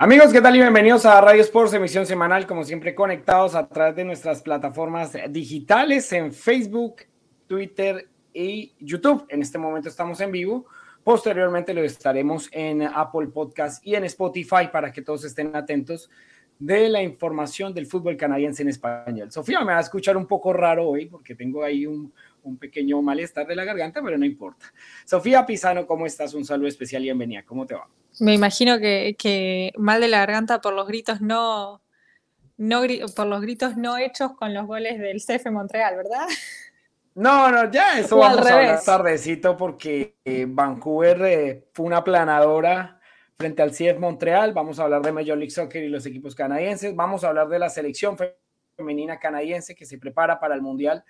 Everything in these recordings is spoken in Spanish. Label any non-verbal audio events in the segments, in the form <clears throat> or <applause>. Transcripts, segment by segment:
Amigos, ¿qué tal? Y bienvenidos a Radio Sports, emisión semanal, como siempre conectados a través de nuestras plataformas digitales en Facebook, Twitter y YouTube. En este momento estamos en vivo. Posteriormente lo estaremos en Apple Podcast y en Spotify para que todos estén atentos de la información del fútbol canadiense en español. Sofía me va a escuchar un poco raro hoy porque tengo ahí un, un pequeño malestar de la garganta, pero no importa. Sofía Pisano, ¿cómo estás? Un saludo especial y bienvenida. ¿Cómo te va? Me imagino que, mal de la garganta por los gritos no, no por los gritos no hechos con los goles del CF Montreal, ¿verdad? No, no, ya eso vamos a hablar tardecito porque eh, Vancouver eh, fue una planadora frente al CF Montreal. Vamos a hablar de Major League Soccer y los equipos canadienses. Vamos a hablar de la selección femenina canadiense que se prepara para el Mundial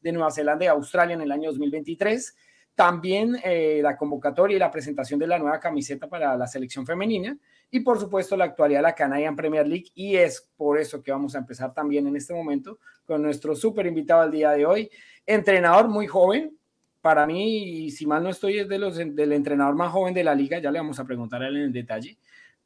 de Nueva Zelanda y Australia en el año 2023. También eh, la convocatoria y la presentación de la nueva camiseta para la selección femenina y por supuesto la actualidad de la Canadian Premier League. Y es por eso que vamos a empezar también en este momento con nuestro súper invitado al día de hoy, entrenador muy joven, para mí, y si mal no estoy, es de los, del entrenador más joven de la liga, ya le vamos a preguntar a él en el detalle,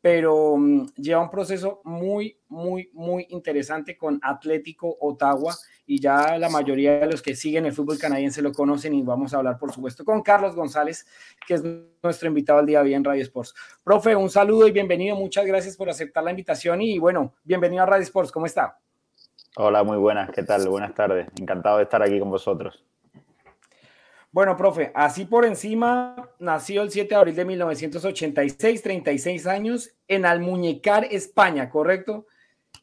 pero mm, lleva un proceso muy, muy, muy interesante con Atlético Ottawa y ya la mayoría de los que siguen el fútbol canadiense lo conocen y vamos a hablar, por supuesto, con Carlos González, que es nuestro invitado al día de hoy en Radio Sports. Profe, un saludo y bienvenido, muchas gracias por aceptar la invitación y bueno, bienvenido a Radio Sports, ¿cómo está? Hola, muy buenas, ¿qué tal? Buenas tardes, encantado de estar aquí con vosotros. Bueno, profe, así por encima, nació el 7 de abril de 1986, 36 años, en Almuñecar, España, ¿correcto?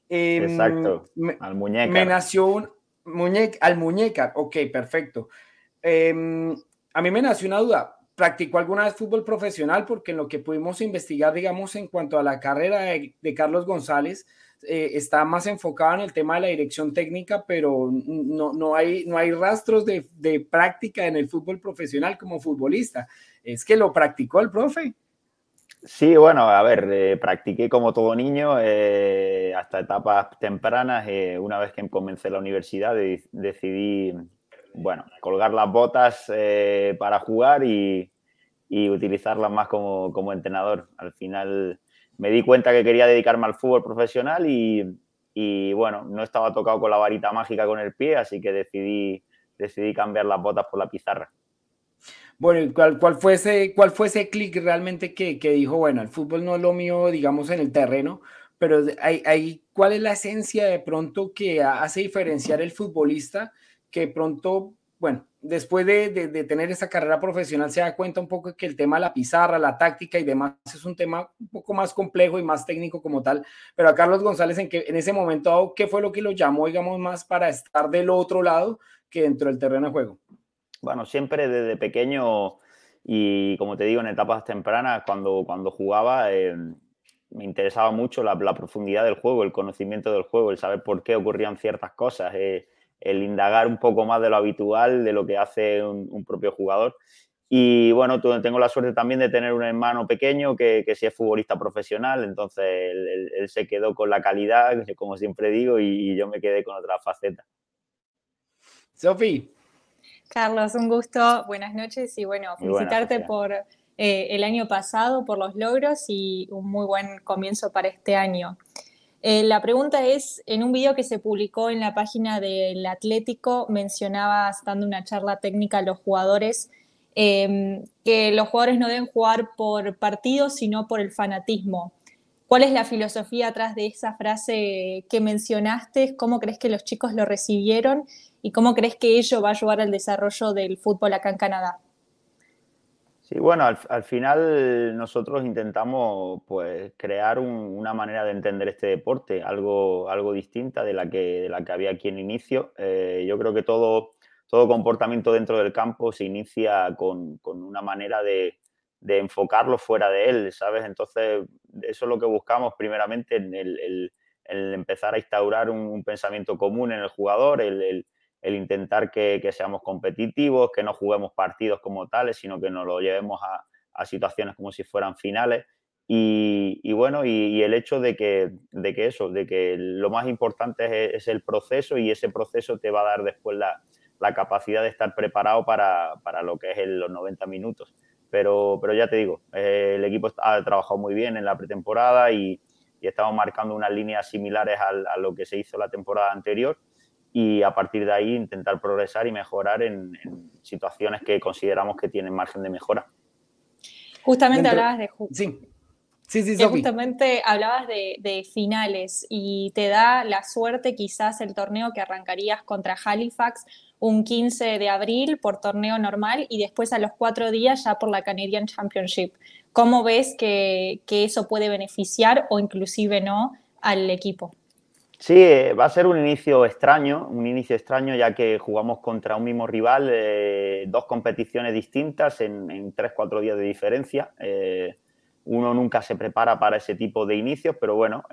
Em, Exacto, Almuñécar. Me nació un muñeca, Almuñécar, ok, perfecto. Em, a mí me nació una duda, ¿practicó alguna vez fútbol profesional? Porque en lo que pudimos investigar, digamos, en cuanto a la carrera de Carlos González, eh, está más enfocado en el tema de la dirección técnica, pero no, no, hay, no hay rastros de, práctica en el fútbol profesional como futbolista. ¿Es que lo practicó el profe? Sí, bueno, a ver, eh, practiqué como todo niño eh, hasta etapas tempranas. una vez que comencé la universidad decidí, bueno, colgar las botas para jugar y, y utilizarlas más como entrenador. Al final me di cuenta que quería dedicarme al fútbol profesional y, bueno, no estaba tocado con la varita mágica con el pie, así que decidí, decidí cambiar las botas por la pizarra. Bueno, ¿cuál, cuál fue ese, cuál ese clic realmente que, que, dijo, bueno, el fútbol no es lo mío, digamos, en el terreno, pero hay, hay, ¿cuál es la esencia de pronto que hace diferenciar el futbolista que pronto bueno, después de, tener esa carrera profesional se da cuenta un poco que el tema de la pizarra, la táctica y demás es un tema un poco más complejo y más técnico como tal. Pero a Carlos González, en, que, en ese momento, ¿qué fue lo que lo llamó, digamos, más para estar del otro lado que dentro del terreno de juego? Bueno, siempre desde pequeño y como te digo, en etapas tempranas, cuando, cuando jugaba, eh, me interesaba mucho la, profundidad del juego, el conocimiento del juego, el saber por qué ocurrían ciertas cosas. Eh, el indagar un poco más de lo habitual, de lo que hace un, propio jugador. Y bueno, tengo la suerte también de tener un hermano pequeño que, que sí es futbolista profesional, entonces él, se quedó con la calidad, <laughs> como siempre digo, y, yo me quedé con otra faceta. Sofía. Carlos, un gusto, buenas noches y bueno, felicitarte por eh, el año pasado, por los logros y un muy buen comienzo para este año. Eh, la pregunta es, en un video que se publicó en la página del Atlético, mencionabas dando una charla técnica a los jugadores, em, que los jugadores no deben jugar por partidos, sino por el fanatismo. ¿Cuál es la filosofía atrás de esa frase que mencionaste? ¿Cómo crees que los chicos lo recibieron? ¿Y cómo crees que ello va a ayudar al desarrollo del fútbol acá en Canadá? Sí, bueno, al, final nosotros intentamos pues crear una manera de entender este deporte, algo, algo distinta de la, que, de la que había aquí en inicio. Eh, yo creo que todo, todo comportamiento dentro del campo se inicia con, una manera de, enfocarlo fuera de él, ¿sabes? Entonces, eso es lo que buscamos primeramente, en el, empezar a instaurar un, pensamiento común en el jugador, el el intentar que, seamos competitivos, que no juguemos partidos como tales, sino que nos lo llevemos a, situaciones como si fueran finales. Y, bueno, y, el hecho de que, de que eso, de que lo más importante es, el proceso y ese proceso te va a dar después la, capacidad de estar preparado para, lo que es los 90 minutos. Pero, pero ya te digo, eh, el equipo ha trabajado muy bien en la pretemporada y, estamos marcando unas líneas similares a, lo que se hizo la temporada anterior y a partir de ahí intentar progresar y mejorar en, situaciones que consideramos que tienen margen de mejora. Justamente hablabas de... Sí. Sí, sí, sí. Justamente hablabas de, de, finales y te da la suerte quizás el torneo que arrancarías contra Halifax un 15 de abril por torneo normal y después a los cuatro días ya por la Canadian Championship. ¿Cómo ves que, eso puede beneficiar o inclusive no al equipo? Sí, eh, va a ser un inicio extraño, un inicio extraño ya que jugamos contra un mismo rival, eh, dos competiciones distintas en, tres, cuatro días de diferencia. Eh, uno nunca se prepara para ese tipo de inicios, pero bueno,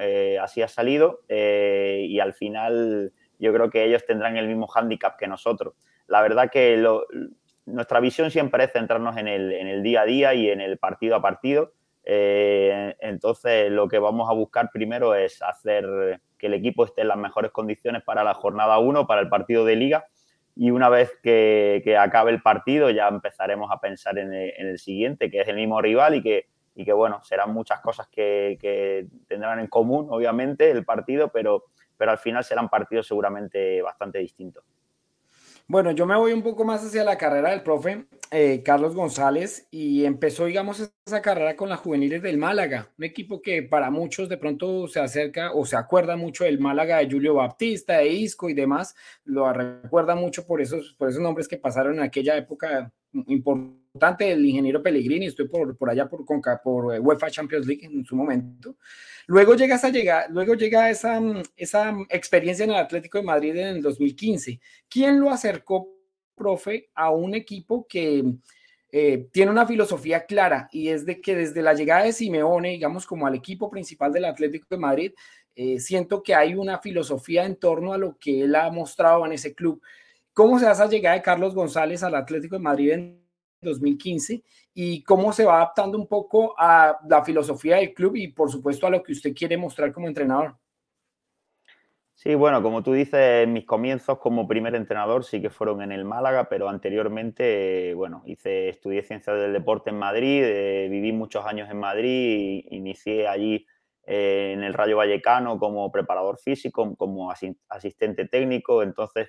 así ha salido y al final yo creo que ellos tendrán el mismo hándicap que nosotros. La verdad que nuestra visión siempre es centrarnos en el, día a día y en el partido a partido. Entonces, lo que vamos a buscar primero es hacer que el equipo esté en las mejores condiciones para la jornada 1, para el partido de liga. Y una vez que, acabe el partido, ya empezaremos a pensar en el, siguiente, que es el mismo rival y que, y que bueno, serán muchas cosas que, que tendrán en común, obviamente, el partido, pero pero al final serán partidos seguramente bastante distintos. Bueno, yo me voy un poco más hacia la carrera del profe eh, Carlos González y empezó, digamos, esa carrera con las juveniles del Málaga, un equipo que para muchos de pronto se acerca o se acuerda mucho del Málaga de Julio Baptista, de Isco y demás, lo recuerda mucho por esos, por esos nombres que pasaron en aquella época importante el ingeniero Pellegrini, estoy por, por allá por, por eh, UEFA Champions League en su momento. Luego llega esa, llega, luego llega esa, esa experiencia en el Atlético de Madrid en el 2015. ¿Quién lo acercó, profe, a un equipo que eh, tiene una filosofía clara y es de que desde la llegada de Simeone, digamos, como al equipo principal del Atlético de Madrid, eh, siento que hay una filosofía en torno a lo que él ha mostrado en ese club. ¿Cómo se da esa llegada de Carlos González al Atlético de Madrid en 2015 y cómo se va adaptando un poco a la filosofía del club y por supuesto a lo que usted quiere mostrar como entrenador. Sí, bueno, como tú dices, mis comienzos como primer entrenador sí que fueron en el Málaga, pero anteriormente, bueno, hice, estudié ciencias del deporte en Madrid, eh, viví muchos años en Madrid, inicié allí eh, en el Rayo Vallecano como preparador físico, como asistente técnico, entonces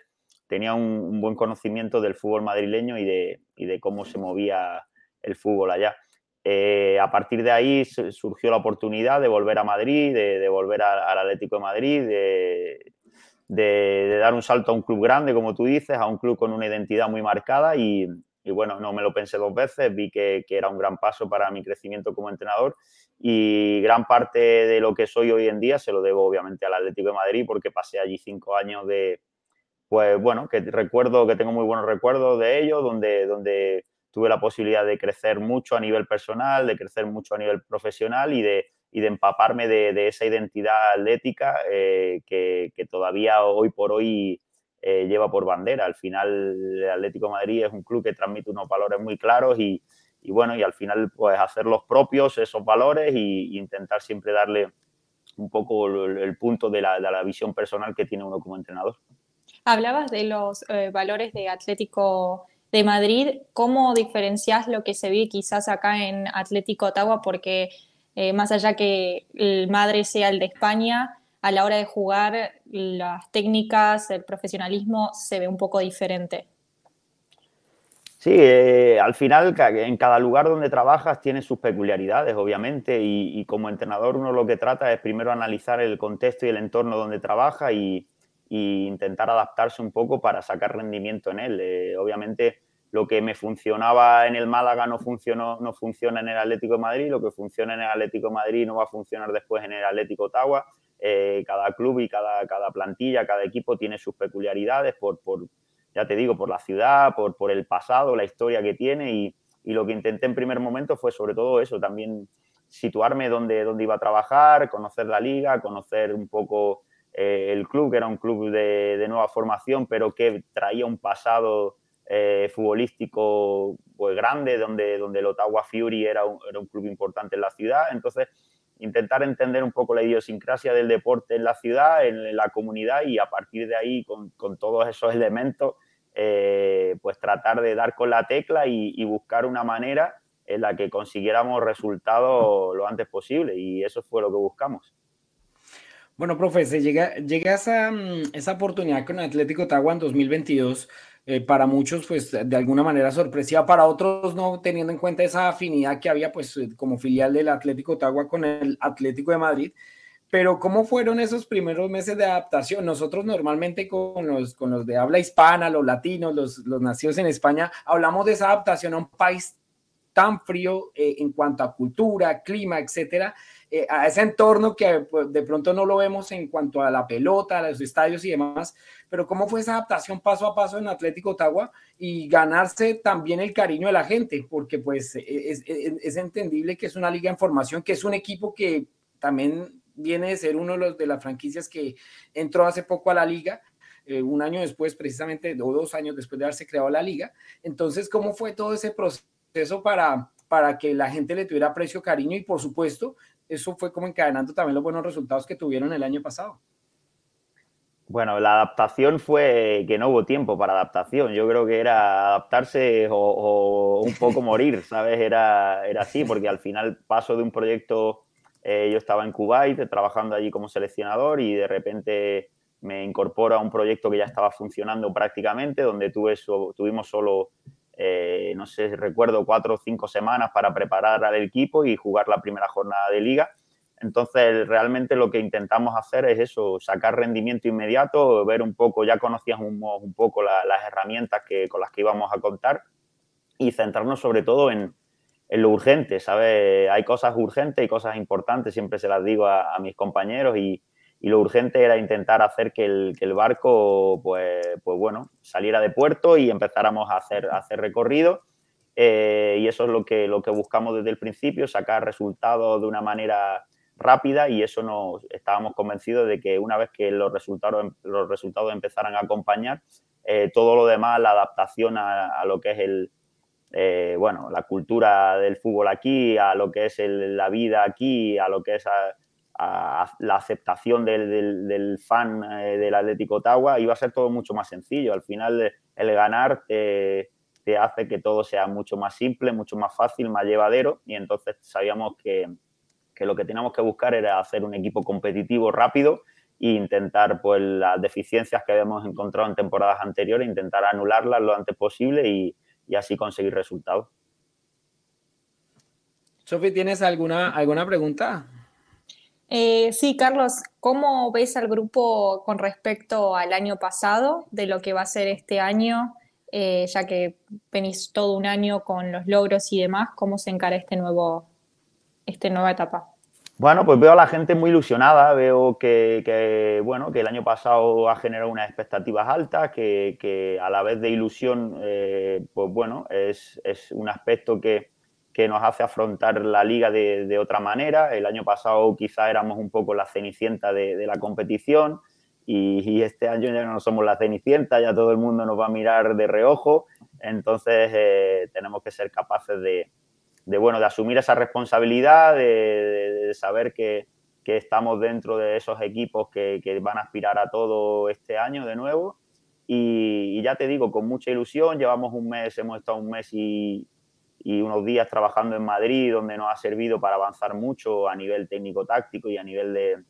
tenía un, buen conocimiento del fútbol madrileño y de, de cómo se movía el fútbol allá. Eh, a partir de ahí surgió la oportunidad de volver a Madrid, de, volver al Atlético de Madrid, de, dar un salto a un club grande, como tú dices, a un club con una identidad muy marcada y, bueno, no me lo pensé dos veces, vi que, que, era un gran paso para mi crecimiento como entrenador y gran parte de lo que soy hoy en día se lo debo obviamente al Atlético de Madrid porque pasé allí cinco años de, pues bueno, que recuerdo, que tengo muy buenos recuerdos de ello, donde, donde tuve la posibilidad de crecer mucho a nivel personal, de crecer mucho a nivel profesional y de, y de empaparme de, esa identidad atlética eh, que, todavía hoy por hoy eh, lleva por bandera. Al final, el Atlético de Madrid es un club que transmite unos valores muy claros y, bueno, y al final, pues hacer los propios esos valores e intentar siempre darle un poco el, punto de la, de la visión personal que tiene uno como entrenador. Hablabas de los eh, valores de Atlético de Madrid. ¿Cómo diferencias lo que se ve quizás acá en Atlético Ottawa? Porque eh, más allá que el madre sea el de España, a la hora de jugar las técnicas, el profesionalismo se ve un poco diferente. Sí, eh, al final en cada lugar donde trabajas tiene sus peculiaridades, obviamente, y, y, como entrenador uno lo que trata es primero analizar el contexto y el entorno donde trabaja y, e intentar adaptarse un poco para sacar rendimiento en él. Eh, obviamente lo que me funcionaba en el Málaga no, funcionó, no funciona en el Atlético de Madrid, lo que funciona en el Atlético de Madrid no va a funcionar después en el Atlético Ottawa. Eh, cada club y cada, cada, plantilla, cada equipo tiene sus peculiaridades por, por ya te digo, por la ciudad, por, por el pasado, la historia que tiene y, y, lo que intenté en primer momento fue sobre todo eso, también situarme donde, donde iba a trabajar, conocer la liga, conocer un poco eh, el club, que era un club de, nueva formación, pero que traía un pasado eh, futbolístico pues, grande, donde, donde el Ottawa Fury era un, era un club importante en la ciudad. Entonces, intentar entender un poco la idiosincrasia del deporte en la ciudad, en la comunidad y a partir de ahí, con, con todos esos elementos, eh, pues tratar de dar con la tecla y, y, buscar una manera en la que consiguiéramos resultados lo antes posible y eso fue lo que buscamos. Bueno, profe, llega, llega esa, mm, esa oportunidad con Atlético Ottawa en 2022 eh, para muchos, pues de alguna manera sorpresiva, para otros no, teniendo en cuenta esa afinidad que había, pues eh, como filial del Atlético Ottawa con el Atlético de Madrid. Pero ¿cómo fueron esos primeros meses de adaptación? Nosotros normalmente con los, con los de habla hispana, los latinos, los, los nacidos en España, hablamos de esa adaptación a un país tan frío eh, en cuanto a cultura, clima, etcétera, eh, a ese entorno que pues, de pronto no lo vemos en cuanto a la pelota, a los estadios y demás, pero cómo fue esa adaptación paso a paso en Atlético Ottawa y ganarse también el cariño de la gente, porque pues e, es, es, entendible que es una liga en formación, que es un equipo que también viene de ser uno de, los, de las franquicias que entró hace poco a la liga, eh, un año después, precisamente, o dos años después de haberse creado la liga. Entonces, ¿cómo fue todo ese proceso para, para que la gente le tuviera aprecio, cariño y, por supuesto, eso fue como encadenando también los buenos resultados que tuvieron el año pasado. Bueno, la adaptación fue que no hubo tiempo para adaptación. Yo creo que era adaptarse o, un poco morir, <laughs> ¿sabes? Era, era así, porque al final paso de un proyecto, eh, yo estaba en Kuwait trabajando allí como seleccionador y de repente me incorporo a un proyecto que ya estaba funcionando prácticamente, donde tuve tuvimos solo eh, no sé, recuerdo cuatro o cinco semanas para preparar al equipo y jugar la primera jornada de liga. Entonces, realmente lo que intentamos hacer es eso, sacar rendimiento inmediato, ver un poco, ya conocíamos un, poco las herramientas que, con las que íbamos a contar y centrarnos sobre todo en, lo urgente, ¿sabes? Hay cosas urgentes y cosas importantes, siempre se las digo a mis compañeros y, y lo urgente era intentar hacer que el, barco, pues, pues, bueno, saliera de puerto y empezáramos a hacer, hacer recorrido. Eh, y eso es lo que, lo que buscamos desde el principio, sacar resultados de una manera rápida y eso nos estábamos convencidos de que una vez que los resultados, los resultados empezaran a acompañar, eh, todo lo demás, la adaptación a, lo que es el, eh, bueno, la cultura del fútbol aquí, a lo que es la vida aquí, a lo que es la aceptación del, fan eh, del Atlético Ottawa, iba a ser todo mucho más sencillo. Al final, el ganar te, hace que todo sea mucho más simple, mucho más fácil, más llevadero. Y entonces sabíamos que, lo que teníamos que buscar era hacer un equipo competitivo rápido e intentar pues, las deficiencias que habíamos encontrado en temporadas anteriores, intentar anularlas lo antes posible y, y así conseguir resultados. Sofi, ¿tienes alguna, alguna pregunta? Eh, sí, Carlos, ¿cómo ves al grupo con respecto al año pasado, de lo que va a ser este año, eh, ya que venís todo un año con los logros y demás? ¿Cómo se encara este nuevo, esta nueva etapa? Bueno, pues veo a la gente muy ilusionada, veo que, bueno, que el año pasado ha generado unas expectativas altas, que, a la vez de ilusión, eh, pues bueno, es, es un aspecto que, que nos hace afrontar la liga de, otra manera. El año pasado quizá éramos un poco la cenicienta de, la competición y, este año ya no somos la cenicienta, ya todo el mundo nos va a mirar de reojo. Entonces eh, tenemos que ser capaces de, bueno, de asumir esa responsabilidad, de, saber que, estamos dentro de esos equipos que, van a aspirar a todo este año de nuevo. Y, ya te digo, con mucha ilusión, llevamos un mes, hemos estado un mes y, y unos días trabajando en Madrid, donde nos ha servido para avanzar mucho a nivel técnico-táctico y a nivel de,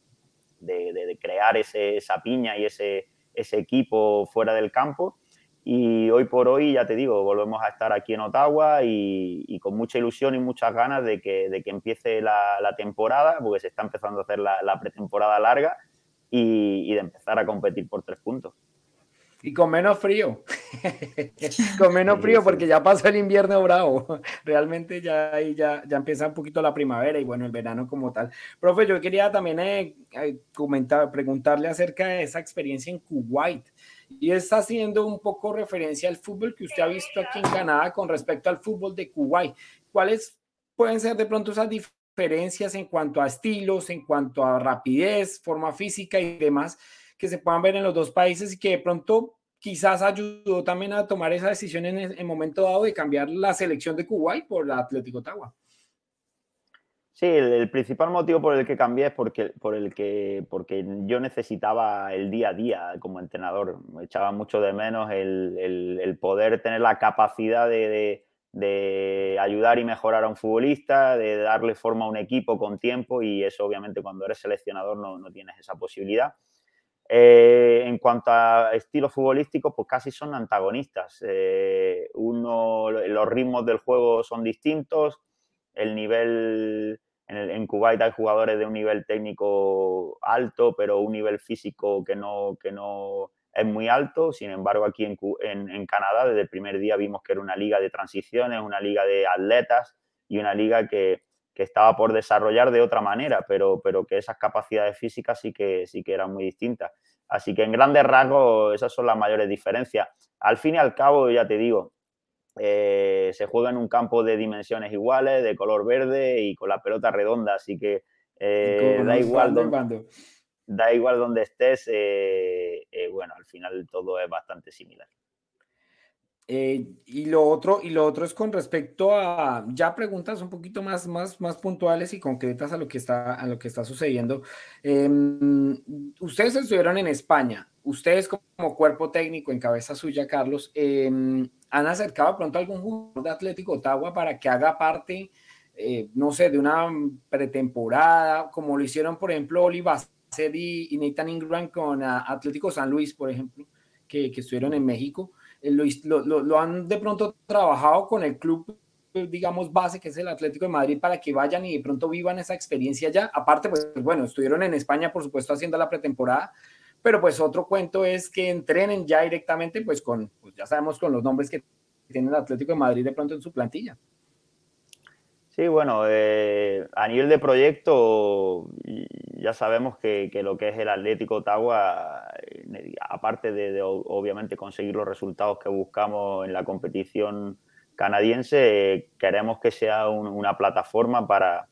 de, crear ese, esa piña y ese, ese equipo fuera del campo. Y hoy por hoy, ya te digo, volvemos a estar aquí en Ottawa y, con mucha ilusión y muchas ganas de que, de que empiece la, temporada, porque se está empezando a hacer la, pretemporada larga y de empezar a competir por tres puntos. Y con menos frío. <laughs> con menos frío porque ya pasó el invierno bravo. Realmente ya, ya, ya empieza un poquito la primavera y bueno, el verano como tal. Profe, yo quería también eh, eh, comentar, preguntarle acerca de esa experiencia en Kuwait. Y está haciendo un poco referencia al fútbol que usted ha visto aquí en Canadá con respecto al fútbol de Kuwait. ¿Cuáles pueden ser de pronto esas diferencias en cuanto a estilos, en cuanto a rapidez, forma física y demás? Que se puedan ver en los dos países y que de pronto quizás ayudó también a tomar esa decisión en el momento dado de cambiar la selección de Kuwait por la Atlético Ottawa. Sí, el, principal motivo por el que cambié es porque, por el que, porque yo necesitaba el día a día como entrenador. Me echaba mucho de menos el, poder tener la capacidad de, de ayudar y mejorar a un futbolista, de darle forma a un equipo con tiempo y eso obviamente cuando eres seleccionador no, no tienes esa posibilidad. Eh, en cuanto a estilo futbolístico, pues casi son antagonistas. Eh, uno, los ritmos del juego son distintos, el nivel, en, el, Kuwait hay jugadores de un nivel técnico alto, pero un nivel físico que no, que no es muy alto. Sin embargo, aquí en, en, en Canadá, desde el primer día vimos que era una liga de transiciones, una liga de atletas y una liga que, que estaba por desarrollar de otra manera, pero, pero que esas capacidades físicas sí que, sí que eran muy distintas. Así que en grandes rasgos esas son las mayores diferencias. Al fin y al cabo, ya te digo, eh, se juega en un campo de dimensiones iguales, de color verde y con la pelota redonda, así que eh, da, igual donde, da igual donde estés, eh, bueno, al final todo es bastante similar. Eh, y, lo otro, y lo otro es con respecto a ya preguntas un poquito más, más, más puntuales y concretas a lo que está, a lo que está sucediendo. Em, ustedes estuvieron en España, ustedes como cuerpo técnico en cabeza suya, Carlos, em, han acercado pronto a algún jugador de Atlético Ottawa para que haga parte, eh, no sé, de una pretemporada, como lo hicieron, por ejemplo, Oliva y, y Nathan Ingram con ah, Atlético San Luis, por ejemplo, que, que estuvieron en México. Eh, lo, han de pronto trabajado con el club, digamos, base, que es el Atlético de Madrid, para que vayan y de pronto vivan esa experiencia ya. Aparte, pues bueno, estuvieron en España, por supuesto, haciendo la pretemporada, pero pues otro cuento es que entrenen ya directamente, pues con, pues ya sabemos con los nombres que tiene el Atlético de Madrid de pronto en su plantilla. Sí, bueno, eh, a nivel de proyecto ya sabemos que, que, lo que es el Atlético Ottawa, eh, aparte de, de, obviamente conseguir los resultados que buscamos en la competición canadiense, queremos que sea un, una plataforma para,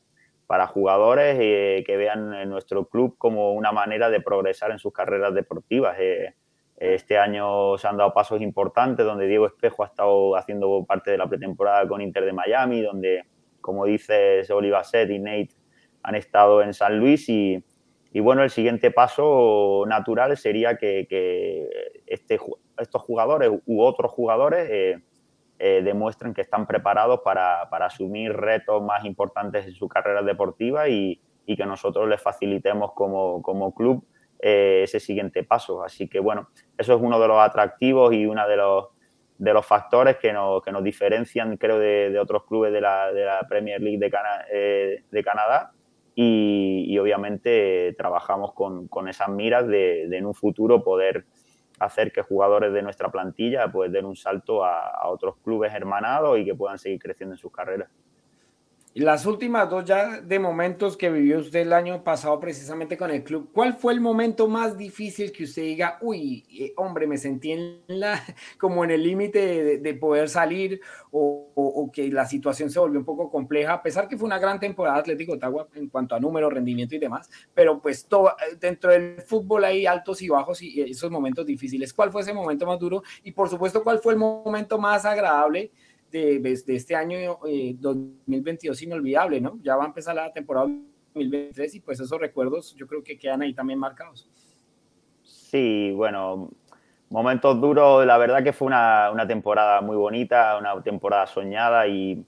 para jugadores eh, que vean nuestro club como una manera de progresar en sus carreras deportivas. Eh, este año se han dado pasos importantes donde Diego Espejo ha estado haciendo parte de la pretemporada con Inter de Miami, donde como dices, Oliva Set y Nate han estado en San Luis y, bueno, el siguiente paso natural sería que, este, estos jugadores u otros jugadores eh, eh, demuestren que están preparados para, asumir retos más importantes en su carrera deportiva y, que nosotros les facilitemos como, como club eh, ese siguiente paso. Así que bueno, eso es uno de los atractivos y una de los de los factores que nos, que nos diferencian, creo, de, de otros clubes de la, de la, Premier League de, Cana eh, de Canadá. Y, y, obviamente trabajamos con, con esas miras de, de, en un futuro poder hacer que jugadores de nuestra plantilla pues den un salto a, a otros clubes hermanados y que puedan seguir creciendo en sus carreras. Las últimas dos ya de momentos que vivió usted el año pasado precisamente con el club, ¿cuál fue el momento más difícil que usted diga, uy, eh, hombre, me sentí <laughs> como en el límite de, de, poder salir o, que la situación se volvió un poco compleja, a pesar que fue una gran temporada Atlético Ottawa en cuanto a número, rendimiento y demás, pero pues todo, eh, dentro del fútbol hay altos y bajos y esos momentos difíciles. ¿Cuál fue ese momento más duro? Y por supuesto, ¿cuál fue el momento más agradable? De, de este año eh, 2022 inolvidable, ¿no? Ya va a empezar la temporada 2023 y pues esos recuerdos yo creo que quedan ahí también marcados. Sí, bueno, momentos duros, la verdad que fue una, una temporada muy bonita, una temporada soñada y,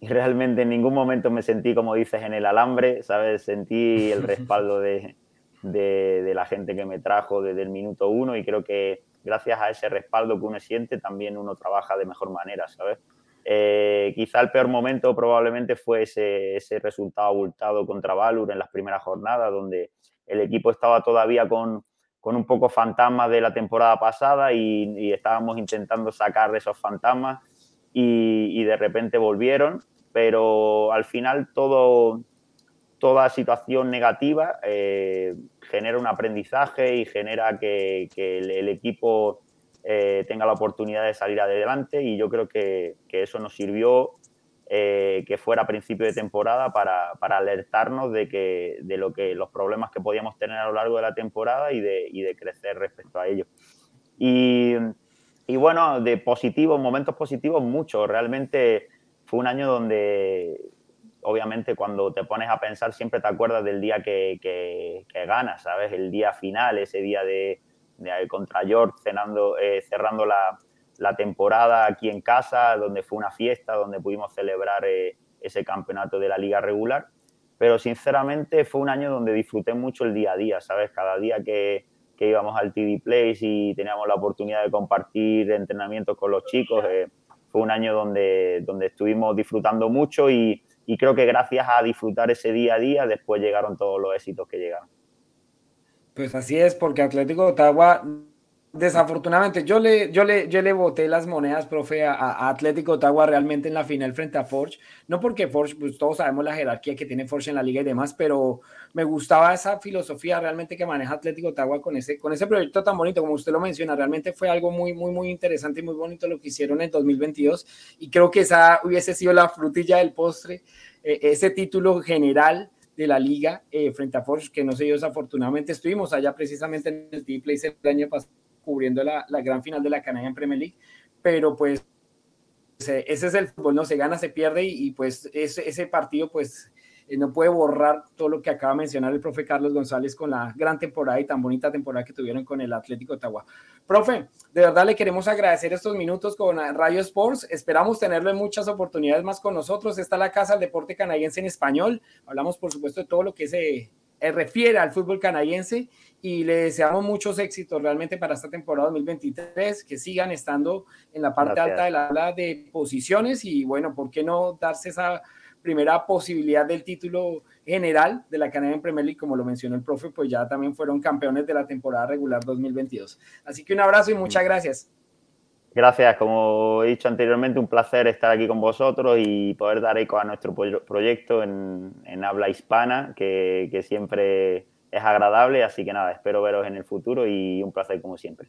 y, realmente en ningún momento me sentí, como dices, en el alambre, ¿sabes? Sentí el <laughs> respaldo de, de, de la gente que me trajo desde el minuto uno y creo que gracias a ese respaldo que uno siente, también uno trabaja de mejor manera, ¿sabes? Eh, quizá el peor momento probablemente fue ese, ese, resultado abultado contra Valur en las primeras jornadas, donde el equipo estaba todavía con, con un poco fantasmas de la temporada pasada y, estábamos intentando sacar de esos fantasmas y, de repente volvieron, pero al final todo, toda situación negativa eh, genera un aprendizaje y genera que, el, equipo eh, tenga la oportunidad de salir adelante y yo creo que, eso nos sirvió eh, que fuera a principio de temporada para, alertarnos de, que, de lo que, los problemas que podíamos tener a lo largo de la temporada y de, crecer respecto a ello. Y, y, bueno, de positivos, momentos positivos, muchos. Realmente fue un año donde, obviamente, cuando te pones a pensar, siempre te acuerdas del día que, que, que ganas, ¿sabes? El día final, ese día de, de, contra York cenando, eh, cerrando la, la temporada aquí en casa, donde fue una fiesta, donde pudimos celebrar eh, ese campeonato de la liga regular. Pero sinceramente fue un año donde disfruté mucho el día a día, ¿sabes? Cada día que, que íbamos al TV Place y teníamos la oportunidad de compartir entrenamientos con los chicos, eh, fue un año donde, donde estuvimos disfrutando mucho y, y creo que gracias a disfrutar ese día a día, después llegaron todos los éxitos que llegaron. Pues así es, porque Atlético de Ottawa Desafortunadamente, yo le, yo le, yo le boté las monedas, profe, a, Atlético Ottawa realmente en la final frente a Forge. No porque Forge, pues todos sabemos la jerarquía que tiene Forge en la liga y demás, pero me gustaba esa filosofía realmente que maneja Atlético Ottawa con ese, con ese proyecto tan bonito, como usted lo menciona. Realmente fue algo muy, muy, muy interesante y muy bonito lo que hicieron en 2022. Y creo que esa hubiese sido la frutilla del postre, eh, ese título general de la liga eh, frente a Forge, que no sé yo, desafortunadamente estuvimos allá precisamente en el T-Place el año pasado cubriendo la, gran final de la Canadian Premier League, pero pues ese es el fútbol, no se gana, se pierde y, pues ese, partido pues eh, no puede borrar todo lo que acaba de mencionar el profe Carlos González con la gran temporada y tan bonita temporada que tuvieron con el Atlético Ottawa. Profe, de verdad le queremos agradecer estos minutos con Radio Sports. Esperamos tenerlo en muchas oportunidades más con nosotros. Está la Casa del Deporte Canadiense en español. Hablamos, por supuesto, de todo lo que se eh, refiere al fútbol canadiense y le deseamos muchos éxitos realmente para esta temporada 2023, que sigan estando en la parte alta de la de posiciones y bueno, ¿por qué no darse esa primera posibilidad del título general de la Canadian Premier League, como lo mencionó el profe, pues ya también fueron campeones de la temporada regular 2022. Así que un abrazo y muchas gracias. Gracias, como he dicho anteriormente, un placer estar aquí con vosotros y poder dar eco a nuestro proyecto en, habla hispana, que, que siempre es agradable, así que nada, espero veros en el futuro y un placer como siempre.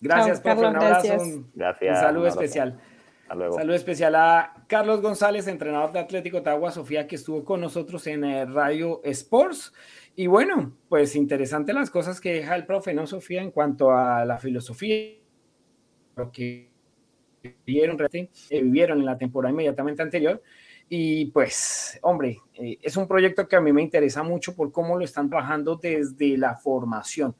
Gracias, profe, un abrazo, gracias. un saludo especial. Saludo especial a Carlos González, entrenador de Atlético Ottawa, Sofía, que estuvo con nosotros en eh, Radio Sports. Y bueno, pues interesante las cosas que deja el profe, ¿no, Sofía? En cuanto a la filosofía, lo que vivieron, eh, vivieron en la temporada inmediatamente anterior y pues, hombre, eh, es un proyecto que a mí me interesa mucho por cómo lo están trabajando desde la formación.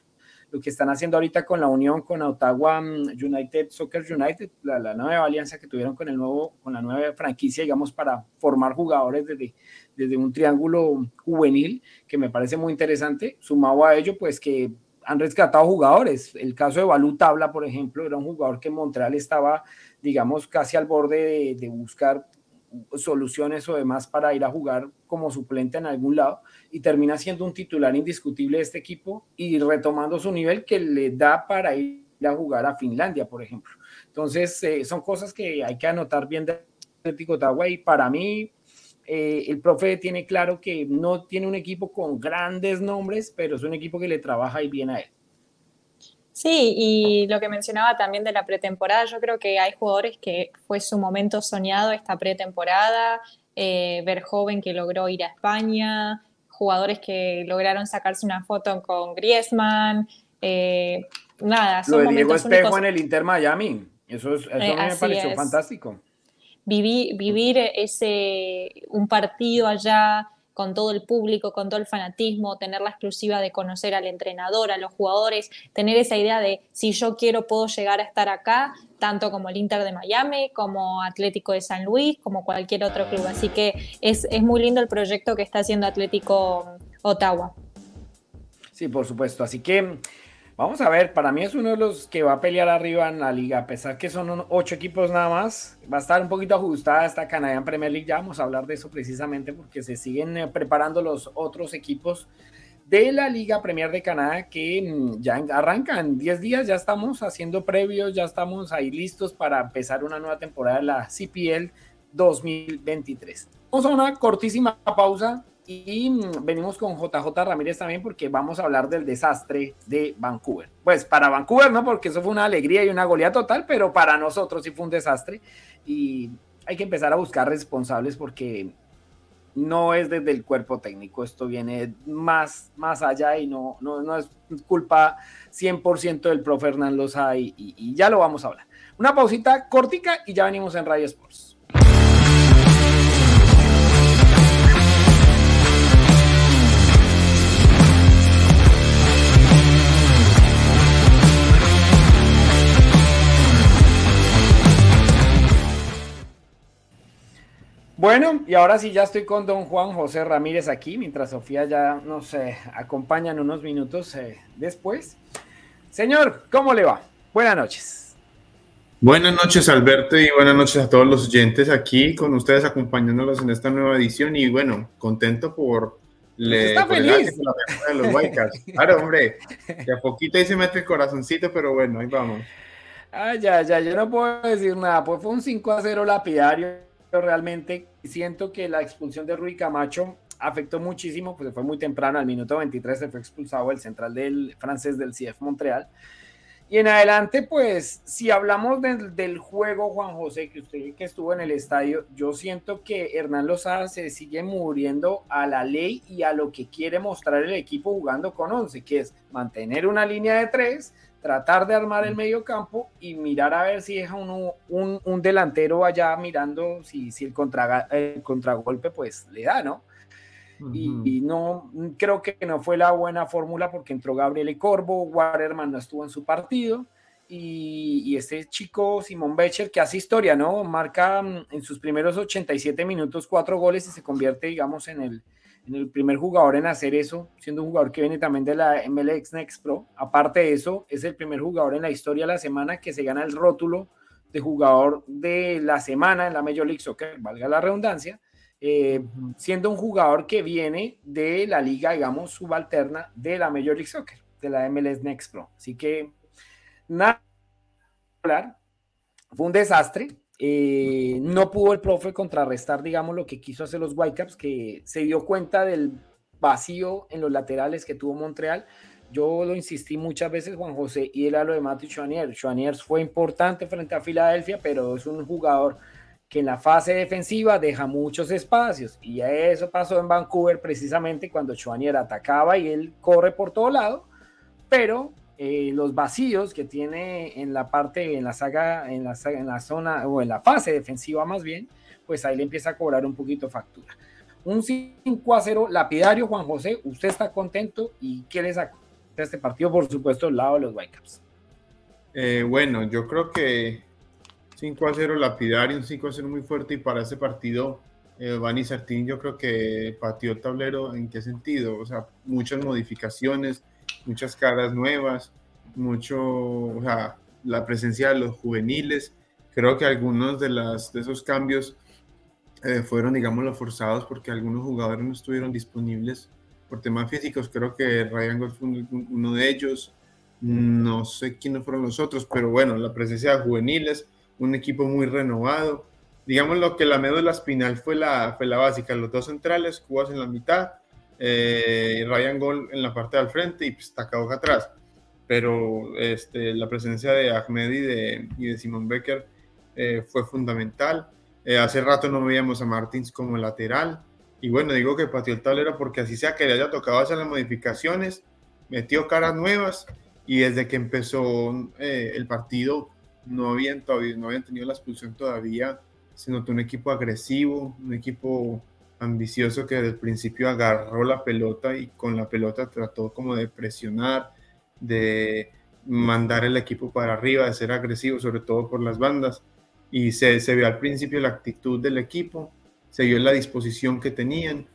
Lo que están haciendo ahorita con la unión con Ottawa mm, United, Soccer United, la, nueva alianza que tuvieron con, el nuevo, con la nueva franquicia, digamos, para formar jugadores desde, desde un triángulo juvenil, que me parece muy interesante. Sumado a ello, pues que han rescatado jugadores. El caso de Balú Tabla, por ejemplo, era un jugador que en Montreal estaba, digamos, casi al borde de buscar soluciones o demás para ir a jugar como suplente en algún lado y termina siendo un titular indiscutible de este equipo y retomando su nivel que le da para ir a jugar a Finlandia, por ejemplo. Entonces, eh, son cosas que hay que anotar bien de Atlético Ottawa y para mí eh, el profe tiene claro que no tiene un equipo con grandes nombres, pero es un equipo que le trabaja y bien a él. Sí, y lo que mencionaba también de la pretemporada, yo creo que hay jugadores que fue su momento soñado esta pretemporada, eh, ver joven que logró ir a España, jugadores que lograron sacarse una foto con Griezmann, eh, nada. Son lo de Diego Espejo en el Inter Miami, eso, eso eh, me pareció fantástico. Vivir ese, un partido allá, con todo el público, con todo el fanatismo, tener la exclusiva de conocer al entrenador, a los jugadores, tener esa idea de si yo quiero puedo llegar a estar acá, tanto como el Inter de Miami, como Atlético de San Luis, como cualquier otro club. Así que es, es muy lindo el proyecto que está haciendo Atlético Ottawa. Sí, por supuesto. Así que Vamos a ver, para mí es uno de los que va a pelear arriba en la liga, a pesar que son ocho equipos nada más. Va a estar un poquito ajustada esta Canadian Premier League, ya vamos a hablar de eso precisamente porque se siguen eh, preparando los otros equipos de la Liga Premier de Canadá que mm, ya arrancan 10 días, ya estamos haciendo previos, ya estamos ahí listos para empezar una nueva temporada de la CPL 2023. Vamos a una cortísima pausa y mm, venimos con JJ Ramírez también porque vamos a hablar del desastre de Vancouver. Pues para Vancouver, ¿no? Porque eso fue una alegría y una goleada total, pero para nosotros sí fue un desastre. Y hay que empezar a buscar responsables porque no es desde el cuerpo técnico, esto viene más, más allá y no, no, no es culpa 100% del profe Hernán Loza y, y ya lo vamos a hablar. Una pausita cortica y ya venimos en Radio Sports. Bueno, y ahora sí ya estoy con don Juan José Ramírez aquí, mientras Sofía ya nos eh, acompaña en unos minutos eh, después. Señor, ¿cómo le va? Buenas noches. Buenas noches, Alberto, y buenas noches a todos los oyentes aquí con ustedes acompañándolos en esta nueva edición. Y bueno, contento por le, está feliz. de los <laughs> Claro, hombre, de a poquito ahí se mete el corazoncito, pero bueno, ahí vamos. Ah, ya, ya, yo no puedo decir nada. Pues fue un 5 a 0 lapidario. Realmente siento que la expulsión de Rui Camacho afectó muchísimo, pues fue muy temprano, al minuto 23 se fue expulsado el central del francés del CF Montreal. Y en adelante, pues, si hablamos del juego, Juan José, que usted que estuvo en el estadio, yo siento que Hernán Lozada se sigue muriendo a la ley y a lo que quiere mostrar el equipo jugando con 11, que es mantener una línea de tres, tratar de armar el medio campo y mirar a ver si deja uno, un, delantero allá mirando si, si el, contra, el contragolpe pues le da, ¿no? y, no creo que no fue la buena fórmula porque entró Gabriel y Corvo, Waterman no estuvo en su partido y, este chico Simón Becher que hace historia, ¿no? Marca mm, en sus primeros 87 minutos cuatro goles y se convierte, digamos, en el, en el primer jugador en hacer eso, siendo un jugador que viene también de la MLX Next Pro. Aparte de eso, es el primer jugador en la historia de la semana que se gana el rótulo de jugador de la semana en la Major League Soccer, valga la redundancia eh, siendo un jugador que viene de la liga, digamos, subalterna de la Major League Soccer, de la MLS Next Pro. Así que, nada, fue un desastre. Eh, no pudo el profe contrarrestar, digamos, lo que quiso hacer los Whitecaps, que se dio cuenta del vacío en los laterales que tuvo Montreal. Yo lo insistí muchas veces, Juan José, y era lo de Matthew Chouanier. Chouanier fue importante frente a Filadelfia, pero es un jugador que en la fase defensiva deja muchos espacios y eso pasó en Vancouver precisamente cuando Chouanier atacaba y él corre por todo lado, pero eh, los vacíos que tiene en la parte, en la saga, en la, en la zona o en la fase defensiva más bien, pues ahí le empieza a cobrar un poquito factura. Un 5 a 0 lapidario, Juan José, ¿usted está contento y qué le sacó de este partido? Por supuesto, al lado de los Whitecaps. Eh, bueno, yo creo que 5 a 0 lapidario, un 5 a 0 muy fuerte y para ese partido eh, Sartín yo creo que pateó el tablero en qué sentido, o sea, muchas modificaciones, muchas caras nuevas, mucho, la presencia de los juveniles, creo que algunos de, las, de esos cambios eh, fueron, digamos, los forzados porque algunos jugadores no estuvieron disponibles por temas físicos, creo que Ryan Gold fue uno de ellos, no sé quiénes fueron los otros, pero bueno, la presencia de juveniles, un equipo muy renovado. Digamos lo que la médula espinal fue la, fue la básica, los dos centrales, Cubas en la mitad, eh, Ryan Gol en la parte del frente y pues, Takaoka atrás. Pero este, la presencia de Ahmed y de, y de Simon Becker eh, fue fundamental. Eh, hace rato no veíamos a Martins como lateral. Y bueno, digo que pateó el tablero porque así sea que le haya tocado hacer las modificaciones, metió caras nuevas y desde que empezó el partido no habían, todavía, no habían tenido la expulsión todavía, sino un equipo agresivo, un equipo ambicioso que desde el principio agarró la pelota y con la pelota trató como de presionar, de mandar el equipo para arriba, de ser agresivo, sobre todo por las bandas. Y se, se vio al principio la actitud del equipo, se vio la disposición que tenían.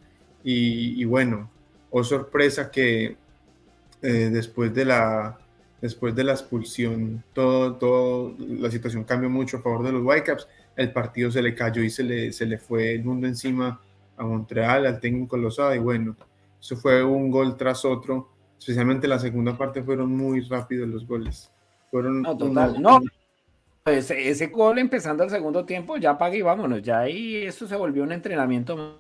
Y, bueno, oh sorpresa que eh, después de la, después de la expulsión, todo, todo, la situación cambió mucho a favor de los Whitecaps. El partido se le cayó y se le, se le fue el mundo encima a Montreal, al técnico Lozada, y bueno, eso fue un gol tras otro. Especialmente la segunda parte fueron muy rápidos los goles. Fueron no, total. no, pues ese gol empezando el segundo tiempo, ya pague y vámonos. Ya ahí eso se volvió un entrenamiento,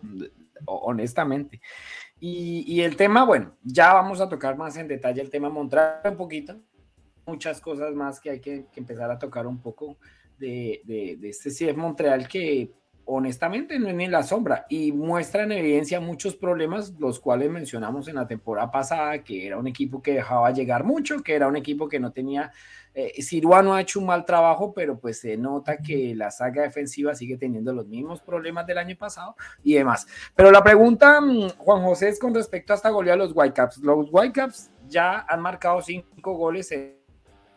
honestamente. Y, y, el tema, bueno, ya vamos a tocar más en detalle el tema Montreal un poquito, muchas cosas más que hay que, empezar a tocar un poco de, de, este CF Montreal que honestamente no es ni la sombra y muestra en evidencia muchos problemas, los cuales mencionamos en la temporada pasada, que era un equipo que dejaba llegar mucho, que era un equipo que no tenía, eh, no ha hecho un mal trabajo, pero pues se nota que la saga defensiva sigue teniendo los mismos problemas del año pasado y demás. Pero la pregunta, mm, Juan José, es con respecto a esta goleada de los Whitecaps. Los Whitecaps ya han marcado cinco goles en